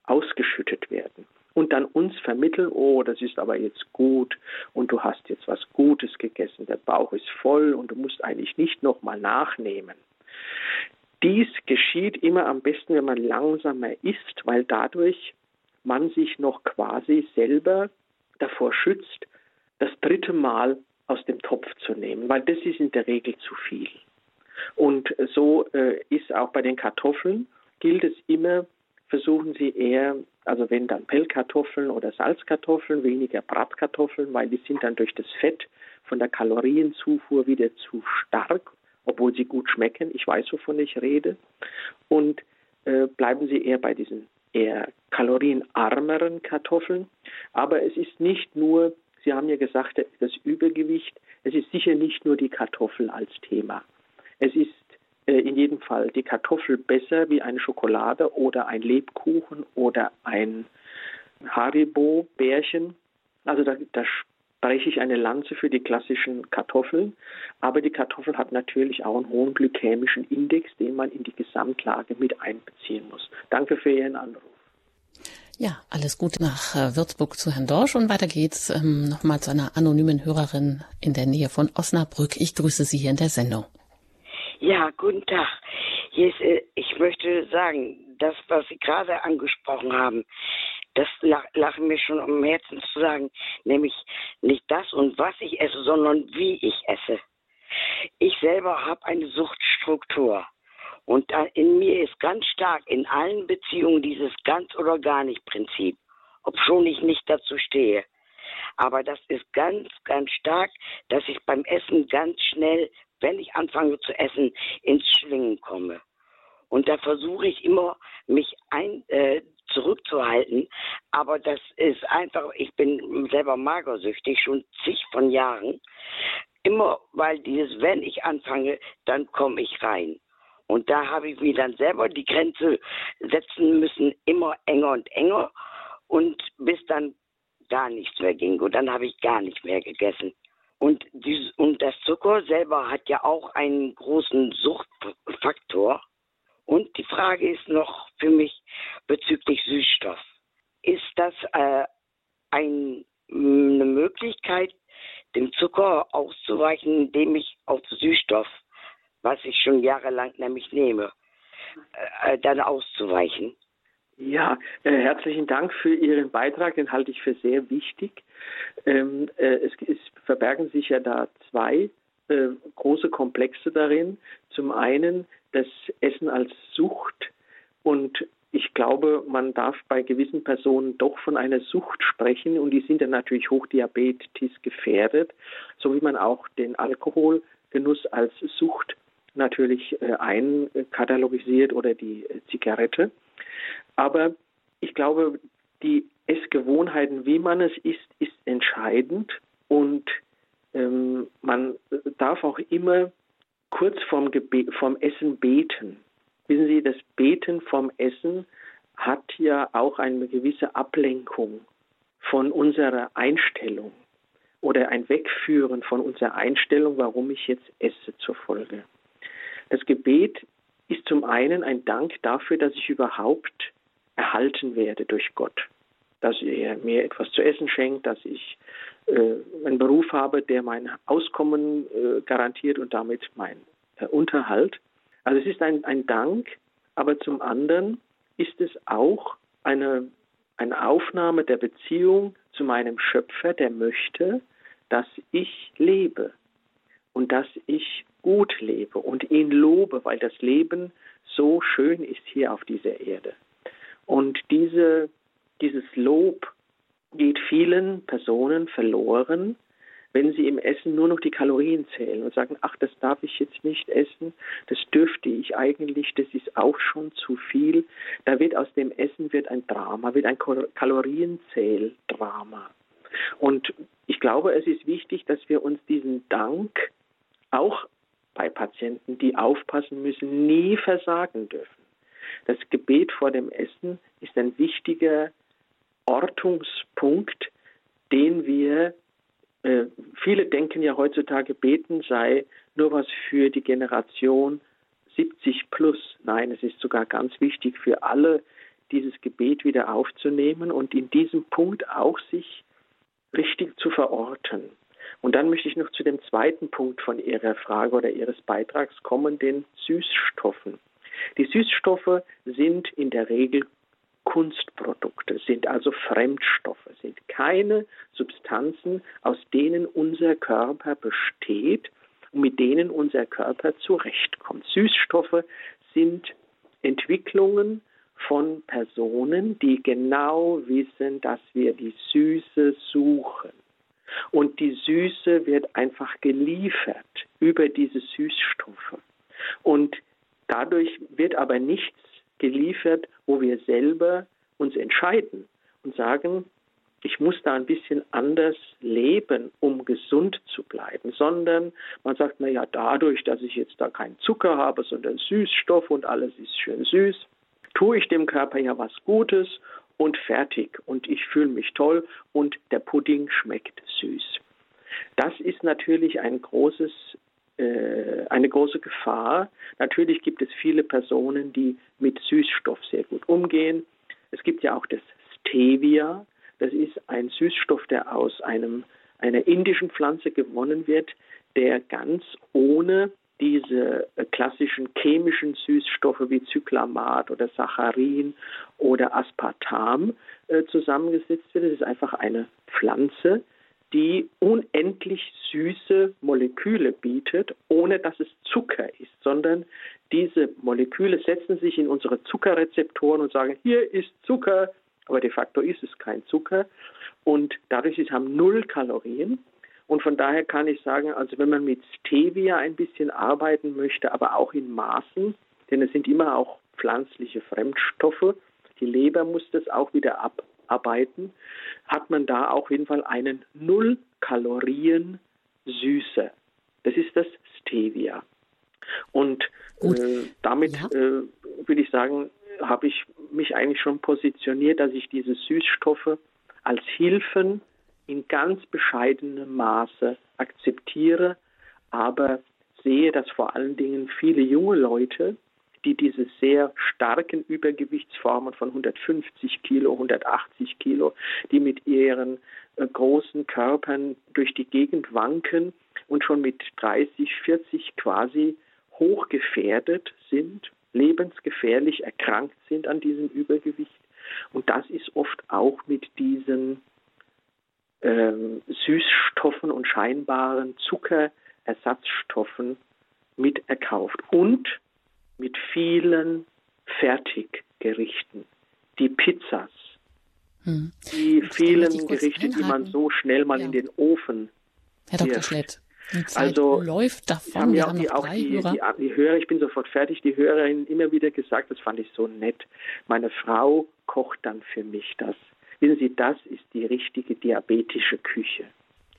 ausgeschüttet werden und dann uns vermitteln, oh, das ist aber jetzt gut und du hast jetzt was Gutes gegessen, der Bauch ist voll und du musst eigentlich nicht nochmal nachnehmen. Dies geschieht immer am besten, wenn man langsamer isst, weil dadurch man sich noch quasi selber davor schützt, das dritte Mal aus dem Topf zu nehmen, weil das ist in der Regel zu viel. Und so äh, ist auch bei den Kartoffeln, gilt es immer, versuchen Sie eher, also wenn dann Pellkartoffeln oder Salzkartoffeln, weniger Bratkartoffeln, weil die sind dann durch das Fett von der Kalorienzufuhr wieder zu stark, obwohl sie gut schmecken. Ich weiß, wovon ich rede. Und äh, bleiben Sie eher bei diesen eher kalorienarmeren Kartoffeln. Aber es ist nicht nur, Sie haben ja gesagt, das Übergewicht, es ist sicher nicht nur die Kartoffel als Thema. Es ist in jedem Fall die Kartoffel besser wie eine Schokolade oder ein Lebkuchen oder ein Haribo-Bärchen. Also da, da breche ich eine Lanze für die klassischen Kartoffeln. Aber die Kartoffel hat natürlich auch einen hohen glykämischen Index, den man in die Gesamtlage mit einbeziehen muss. Danke für Ihren Anruf. Ja, alles Gute nach äh, Würzburg zu Herrn Dorsch und weiter geht's ähm, nochmal zu einer anonymen Hörerin in der Nähe von Osnabrück. Ich grüße Sie hier in der Sendung. Ja, guten Tag. Ist, äh, ich möchte sagen, das, was Sie gerade angesprochen haben, das lachen mir schon um Herzen zu sagen, nämlich nicht das und was ich esse, sondern wie ich esse. Ich selber habe eine Suchtstruktur. Und in mir ist ganz stark in allen Beziehungen dieses ganz oder gar nicht Prinzip, obschon ich nicht dazu stehe. Aber das ist ganz, ganz stark, dass ich beim Essen ganz schnell wenn ich anfange zu essen, ins Schwingen komme. Und da versuche ich immer, mich ein, äh, zurückzuhalten. Aber das ist einfach, ich bin selber magersüchtig, schon zig von Jahren. Immer, weil dieses, wenn ich anfange, dann komme ich rein. Und da habe ich mir dann selber die Grenze setzen müssen, immer enger und enger. Und bis dann gar nichts mehr ging. Und dann habe ich gar nicht mehr gegessen. Und, die, und das Zucker selber hat ja auch einen großen Suchtfaktor. Und die Frage ist noch für mich bezüglich Süßstoff. Ist das äh, ein, eine Möglichkeit, dem Zucker auszuweichen, indem ich auf Süßstoff, was ich schon jahrelang nämlich nehme, äh, dann auszuweichen? Ja, äh, herzlichen Dank für Ihren Beitrag, den halte ich für sehr wichtig. Ähm, äh, es, es, verbergen sich ja da zwei äh, große Komplexe darin. Zum einen das Essen als Sucht und ich glaube, man darf bei gewissen Personen doch von einer Sucht sprechen und die sind dann natürlich hochdiabetes gefährdet, so wie man auch den Alkoholgenuss als Sucht natürlich äh, einkatalogisiert oder die äh, Zigarette. Aber ich glaube, die Essgewohnheiten, wie man es isst, ist entscheidend und ähm, man darf auch immer kurz vorm, Gebe Essen beten. Wissen Sie, das Beten vorm Essen hat ja auch eine gewisse Ablenkung von unserer Einstellung oder ein Wegführen von unserer Einstellung, warum ich jetzt esse zur Folge. Das Gebet ist zum einen ein Dank dafür, dass ich überhaupt erhalten werde durch Gott, dass er mir etwas zu essen schenkt, dass ich äh, einen Beruf habe, der mein Auskommen äh, garantiert und damit mein äh, Unterhalt. Also es ist ein, ein Dank, aber zum anderen ist es auch eine, eine Aufnahme der Beziehung zu meinem Schöpfer, der möchte, dass ich lebe und dass ich gut lebe und ihn lobe, weil das Leben so schön ist hier auf dieser Erde. Und diese, dieses Lob geht vielen Personen verloren, wenn sie im Essen nur noch die Kalorien zählen und sagen, ach, das darf ich jetzt nicht essen, das dürfte ich eigentlich, das ist auch schon zu viel. Da wird aus dem Essen wird ein Drama, wird ein Kalorienzähldrama. Und ich glaube, es ist wichtig, dass wir uns diesen Dank auch bei Patienten, die aufpassen müssen, nie versagen dürfen. Das Gebet vor dem Essen ist ein wichtiger Ortungspunkt, den wir, äh, viele denken ja heutzutage, beten sei nur was für die Generation 70 plus. Nein, es ist sogar ganz wichtig für alle, dieses Gebet wieder aufzunehmen und in diesem Punkt auch sich richtig zu verorten. Und dann möchte ich noch zu dem zweiten Punkt von Ihrer Frage oder Ihres Beitrags kommen, den Süßstoffen. Die Süßstoffe sind in der Regel Kunstprodukte, sind also Fremdstoffe, sind keine Substanzen, aus denen unser Körper besteht und mit denen unser Körper zurechtkommt. Süßstoffe sind Entwicklungen von Personen, die genau wissen, dass wir die Süße suchen. Und die Süße wird einfach geliefert über diese Süßstoffe. Und dadurch wird aber nichts geliefert, wo wir selber uns entscheiden und sagen, ich muss da ein bisschen anders leben, um gesund zu bleiben, sondern man sagt, na ja, dadurch, dass ich jetzt da keinen Zucker habe, sondern Süßstoff und alles ist schön süß, tue ich dem Körper ja was Gutes und fertig und ich fühle mich toll und der Pudding schmeckt süß. Das ist natürlich ein großes, äh, eine große Gefahr. Natürlich gibt es viele Personen, die mit Süßstoff sehr gut umgehen. Es gibt ja auch das Stevia. Das ist ein Süßstoff, der aus einem, einer indischen Pflanze gewonnen wird, der ganz ohne diese äh, klassischen chemischen Süßstoffe wie Zyklamat oder Saccharin oder Aspartam äh, zusammengesetzt wird. Es ist einfach eine Pflanze, die unendlich süße Moleküle bietet, ohne dass es Zucker ist, sondern diese Moleküle setzen sich in unsere Zuckerrezeptoren und sagen, hier ist Zucker, aber de facto ist es kein Zucker. Und dadurch ist haben null Kalorien und von daher kann ich sagen, also wenn man mit Stevia ein bisschen arbeiten möchte, aber auch in Maßen, denn es sind immer auch pflanzliche Fremdstoffe, die Leber muss das auch wieder abarbeiten, hat man da auf jeden Fall einen Null Kalorien Süße. Das ist das Stevia. Und äh, damit ja. äh, würde ich sagen, habe ich mich eigentlich schon positioniert, dass ich diese Süßstoffe als Hilfen in ganz bescheidenem Maße akzeptiere, aber sehe, dass vor allen Dingen viele junge Leute, die diese sehr starken Übergewichtsformen von 150 Kilo, 180 Kilo, die mit ihren äh, großen Körpern durch die Gegend wanken und schon mit 30, 40 quasi hochgefährdet sind, lebensgefährlich erkrankt sind an diesem Übergewicht. Und das ist oft auch mit diesen ähm, Süßstoffen und scheinbaren Zuckerersatzstoffen mit erkauft und mit vielen Fertiggerichten, die Pizzas, hm. die vielen Gerichte, die man so schnell mal ja. in den Ofen Herr Dr. Wirft. Schlett, die Zeit also, läuft davon. Haben ja auch, die, auch die, Hörer. Die, die, Hörer, ich bin sofort fertig, die Hörerin immer wieder gesagt, das fand ich so nett. Meine Frau kocht dann für mich das. Wissen Sie, das ist die richtige diabetische Küche.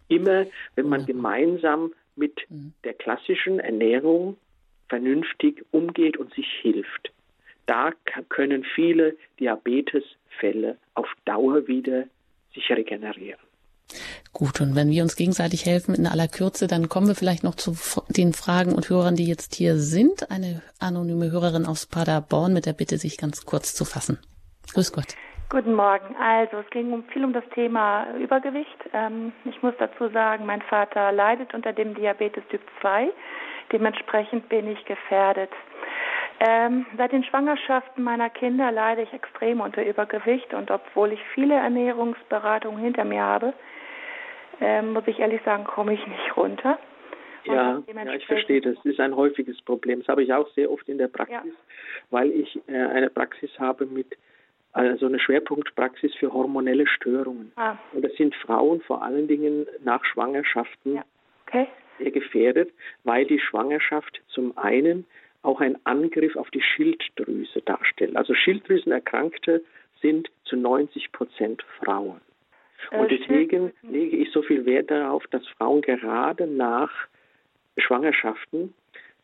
Immer, wenn man gemeinsam mit mhm. der klassischen Ernährung vernünftig umgeht und sich hilft. Da können viele Diabetesfälle auf Dauer wieder sich regenerieren. Gut, und wenn wir uns gegenseitig helfen in aller Kürze, dann kommen wir vielleicht noch zu den Fragen und Hörern, die jetzt hier sind. Eine anonyme Hörerin aus Paderborn mit der Bitte, sich ganz kurz zu fassen. Grüß Gott. Guten Morgen. Also es ging um, viel um das Thema Übergewicht. Ähm, ich muss dazu sagen, mein Vater leidet unter dem Diabetes Typ 2. Dementsprechend bin ich gefährdet. Ähm, seit den Schwangerschaften meiner Kinder leide ich extrem unter Übergewicht und obwohl ich viele Ernährungsberatungen hinter mir habe, ähm, muss ich ehrlich sagen, komme ich nicht runter. Ja, ja, ich verstehe das. Das ist ein häufiges Problem. Das habe ich auch sehr oft in der Praxis, ja. weil ich äh, eine Praxis habe mit also eine Schwerpunktpraxis für hormonelle Störungen. Ah. Und das sind Frauen vor allen Dingen nach Schwangerschaften ja. okay. sehr gefährdet, weil die Schwangerschaft zum einen auch ein Angriff auf die Schilddrüse darstellt. Also Schilddrüsenerkrankte sind zu 90 Prozent Frauen. Äh, Und deswegen lege ich so viel Wert darauf, dass Frauen gerade nach Schwangerschaften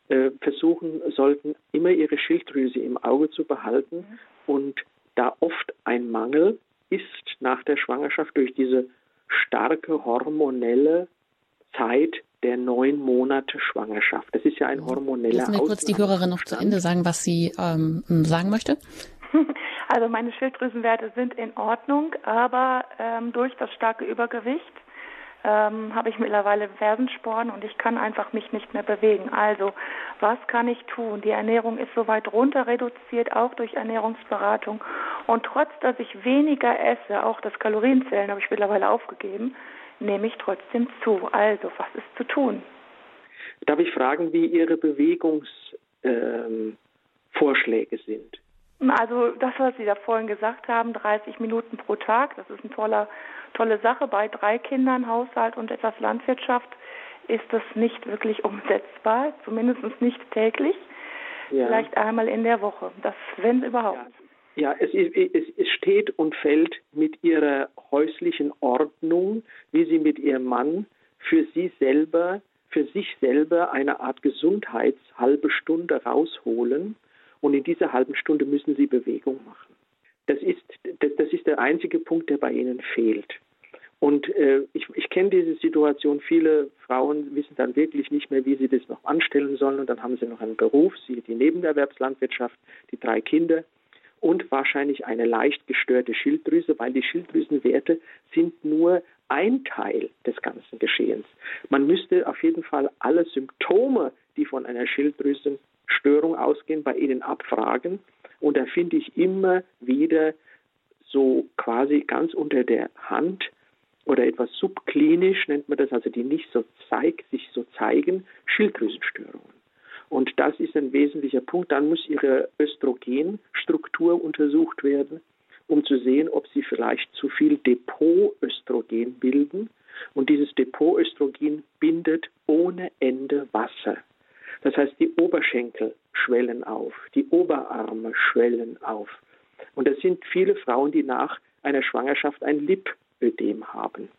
äh, versuchen sollten, immer ihre Schilddrüse im Auge zu behalten mhm. und da oft ein Mangel ist nach der Schwangerschaft durch diese starke hormonelle Zeit der neun Monate Schwangerschaft. Das ist ja ein hormoneller Lassen wir kurz die Hörerin noch zu Ende sagen, was sie ähm, sagen möchte. Also meine Schilddrüsenwerte sind in Ordnung, aber ähm, durch das starke Übergewicht ähm, habe ich mittlerweile Fersensporen und ich kann einfach mich nicht mehr bewegen. Also, was kann ich tun? Die Ernährung ist soweit runter reduziert, auch durch Ernährungsberatung. Und trotz, dass ich weniger esse, auch das Kalorienzählen habe ich mittlerweile aufgegeben, nehme ich trotzdem zu. Also, was ist zu tun? Darf ich fragen, wie Ihre Bewegungsvorschläge ähm, sind? Also das, was Sie da vorhin gesagt haben, 30 Minuten pro Tag, das ist eine tolle, tolle Sache. Bei drei Kindern, Haushalt und etwas Landwirtschaft ist das nicht wirklich umsetzbar, zumindest nicht täglich, ja. vielleicht einmal in der Woche, das wenn überhaupt. Ja. Ja, es, es, es, steht und fällt mit ihrer häuslichen Ordnung, wie sie mit ihrem Mann für sie selber, für sich selber eine Art Gesundheitshalbe Stunde rausholen. Und in dieser halben Stunde müssen sie Bewegung machen. Das ist, das, das ist der einzige Punkt, der bei ihnen fehlt. Und äh, ich, ich kenne diese Situation. Viele Frauen wissen dann wirklich nicht mehr, wie sie das noch anstellen sollen. Und dann haben sie noch einen Beruf, sie die Nebenerwerbslandwirtschaft, die drei Kinder und wahrscheinlich eine leicht gestörte Schilddrüse, weil die Schilddrüsenwerte sind nur ein Teil des ganzen Geschehens. Man müsste auf jeden Fall alle Symptome, die von einer Schilddrüsenstörung ausgehen, bei ihnen abfragen. Und da finde ich immer wieder so quasi ganz unter der Hand oder etwas subklinisch nennt man das, also die nicht so zeig, sich so zeigen, Schilddrüsenstörungen. Und das ist ein wesentlicher Punkt. Dann muss ihre Östrogenstruktur untersucht werden, um zu sehen, ob sie vielleicht zu viel Depotöstrogen bilden. Und dieses Depotöstrogen bindet ohne Ende Wasser. Das heißt, die Oberschenkel schwellen auf, die Oberarme schwellen auf. Und das sind viele Frauen, die nach einer Schwangerschaft ein Lipödem haben.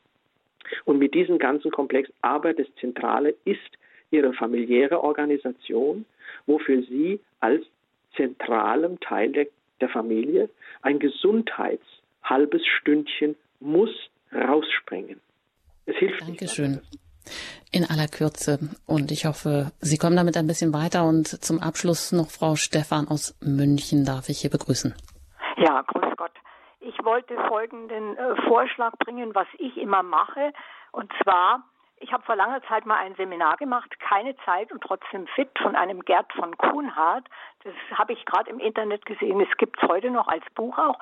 Und mit diesem ganzen Komplex, aber das Zentrale ist ihre familiäre Organisation, wofür sie als zentralem Teil der, der Familie ein Gesundheitshalbes Stündchen muss rausspringen. Es hilft Dankeschön. Nicht in aller Kürze. Und ich hoffe, Sie kommen damit ein bisschen weiter. Und zum Abschluss noch Frau Stefan aus München darf ich hier begrüßen. Ja, grüß Gott. Ich wollte folgenden äh, Vorschlag bringen, was ich immer mache. Und zwar ich habe vor langer Zeit mal ein Seminar gemacht, keine Zeit und trotzdem fit von einem Gerd von Kuhnhardt. Das habe ich gerade im Internet gesehen. Es gibt es heute noch als Buch auch.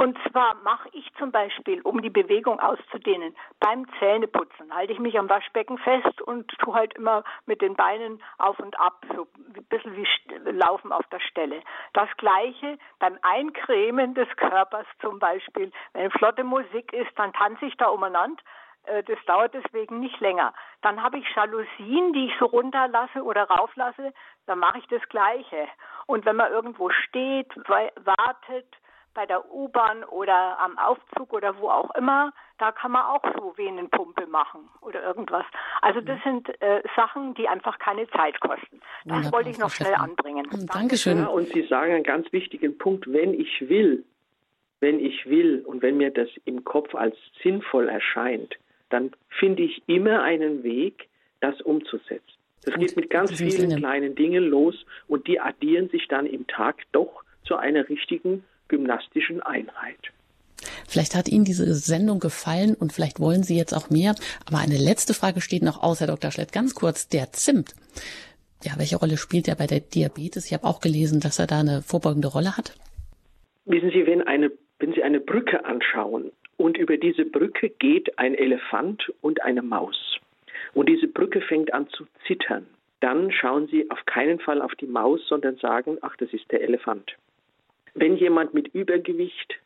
Und zwar mache ich zum Beispiel, um die Bewegung auszudehnen, beim Zähneputzen halte ich mich am Waschbecken fest und tue halt immer mit den Beinen auf und ab, so ein bisschen wie Laufen auf der Stelle. Das gleiche beim Eincremen des Körpers zum Beispiel. Wenn flotte Musik ist, dann tanze ich da umeinander äh, das dauert deswegen nicht länger. Dann habe ich Jalousien, die ich so runterlasse oder rauflasse, dann mache ich das Gleiche. Und wenn man irgendwo steht, wartet, bei der U-Bahn oder am Aufzug oder wo auch immer, da kann man auch so Venenpumpe machen oder irgendwas. Also das sind äh, Sachen, die einfach keine Zeit kosten. Das Wunderbar, wollte ich noch schnell anbringen. Dankeschön. Ja, und Sie sagen einen ganz wichtigen Punkt, wenn ich will, wenn ich will und wenn mir das im Kopf als sinnvoll erscheint, dann finde ich immer einen Weg, das umzusetzen. Das Gut, geht mit ganz vielen Sinne. kleinen Dingen los und die addieren sich dann im Tag doch zu einer richtigen gymnastischen Einheit. Vielleicht hat Ihnen diese Sendung gefallen und vielleicht wollen Sie jetzt auch mehr. Aber eine letzte Frage steht noch aus, Herr Dr. Schlett. Ganz kurz, der Zimt. Ja, welche Rolle spielt er bei der Diabetes? Ich habe auch gelesen, dass er da eine vorbeugende Rolle hat. Wissen Sie, wenn, eine, wenn Sie eine Brücke anschauen und über diese Brücke geht ein Elefant und eine Maus. Und diese Brücke fängt an zu zittern. Dann schauen Sie auf keinen Fall auf die Maus, sondern sagen, ach, das ist der Elefant. Wenn jemand mit Übergewicht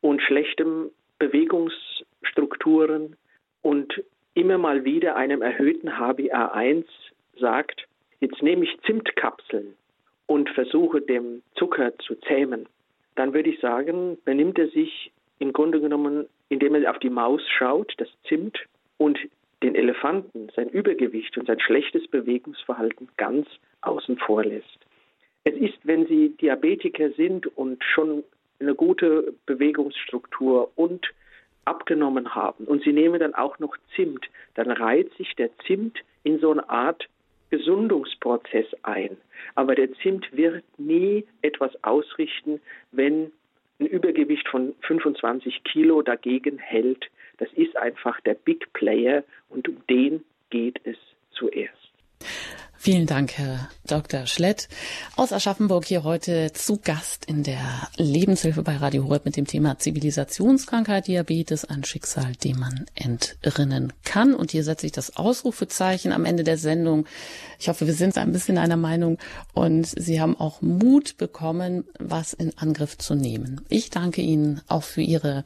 und schlechtem Bewegungsstrukturen und immer mal wieder einem erhöhten HbA1 sagt, jetzt nehme ich Zimtkapseln und versuche dem Zucker zu zähmen, dann würde ich sagen, benimmt er sich im Grunde genommen indem er auf die Maus schaut, das Zimt, und den Elefanten, sein Übergewicht und sein schlechtes Bewegungsverhalten ganz außen vor lässt. Es ist, wenn Sie Diabetiker sind und schon eine gute Bewegungsstruktur und abgenommen haben und Sie nehmen dann auch noch Zimt, dann reiht sich der Zimt in so eine Art Gesundungsprozess ein. Aber der Zimt wird nie etwas ausrichten, wenn ein Übergewicht von 25 Kilo dagegen hält. Das ist einfach der Big Player und um den geht es zuerst. Vielen Dank, Herr Dr. Schlett aus Aschaffenburg hier heute zu Gast in der Lebenshilfe bei Radio Horeb mit dem Thema Zivilisationskrankheit Diabetes, ein Schicksal, dem man entrinnen kann. Und hier setze ich das Ausrufezeichen am Ende der Sendung. Ich hoffe, wir sind ein bisschen einer Meinung und Sie haben auch Mut bekommen, was in Angriff zu nehmen. Ich danke Ihnen auch für Ihre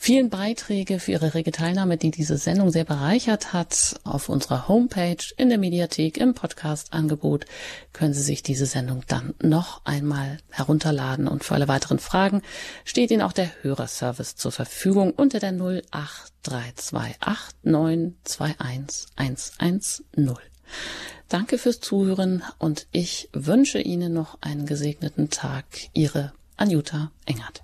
vielen Beiträge, für Ihre rege Teilnahme, die diese Sendung sehr bereichert hat. Auf unserer Homepage, in der Mediathek, im Podcast-Angebot können Sie sich diese Sendung dann noch einmal herunterladen. Und für alle weiteren Fragen steht Ihnen auch der Hörerservice zur Verfügung unter der 08328 921 110. Danke fürs Zuhören und ich wünsche Ihnen noch einen gesegneten Tag. Ihre Anjuta Engert.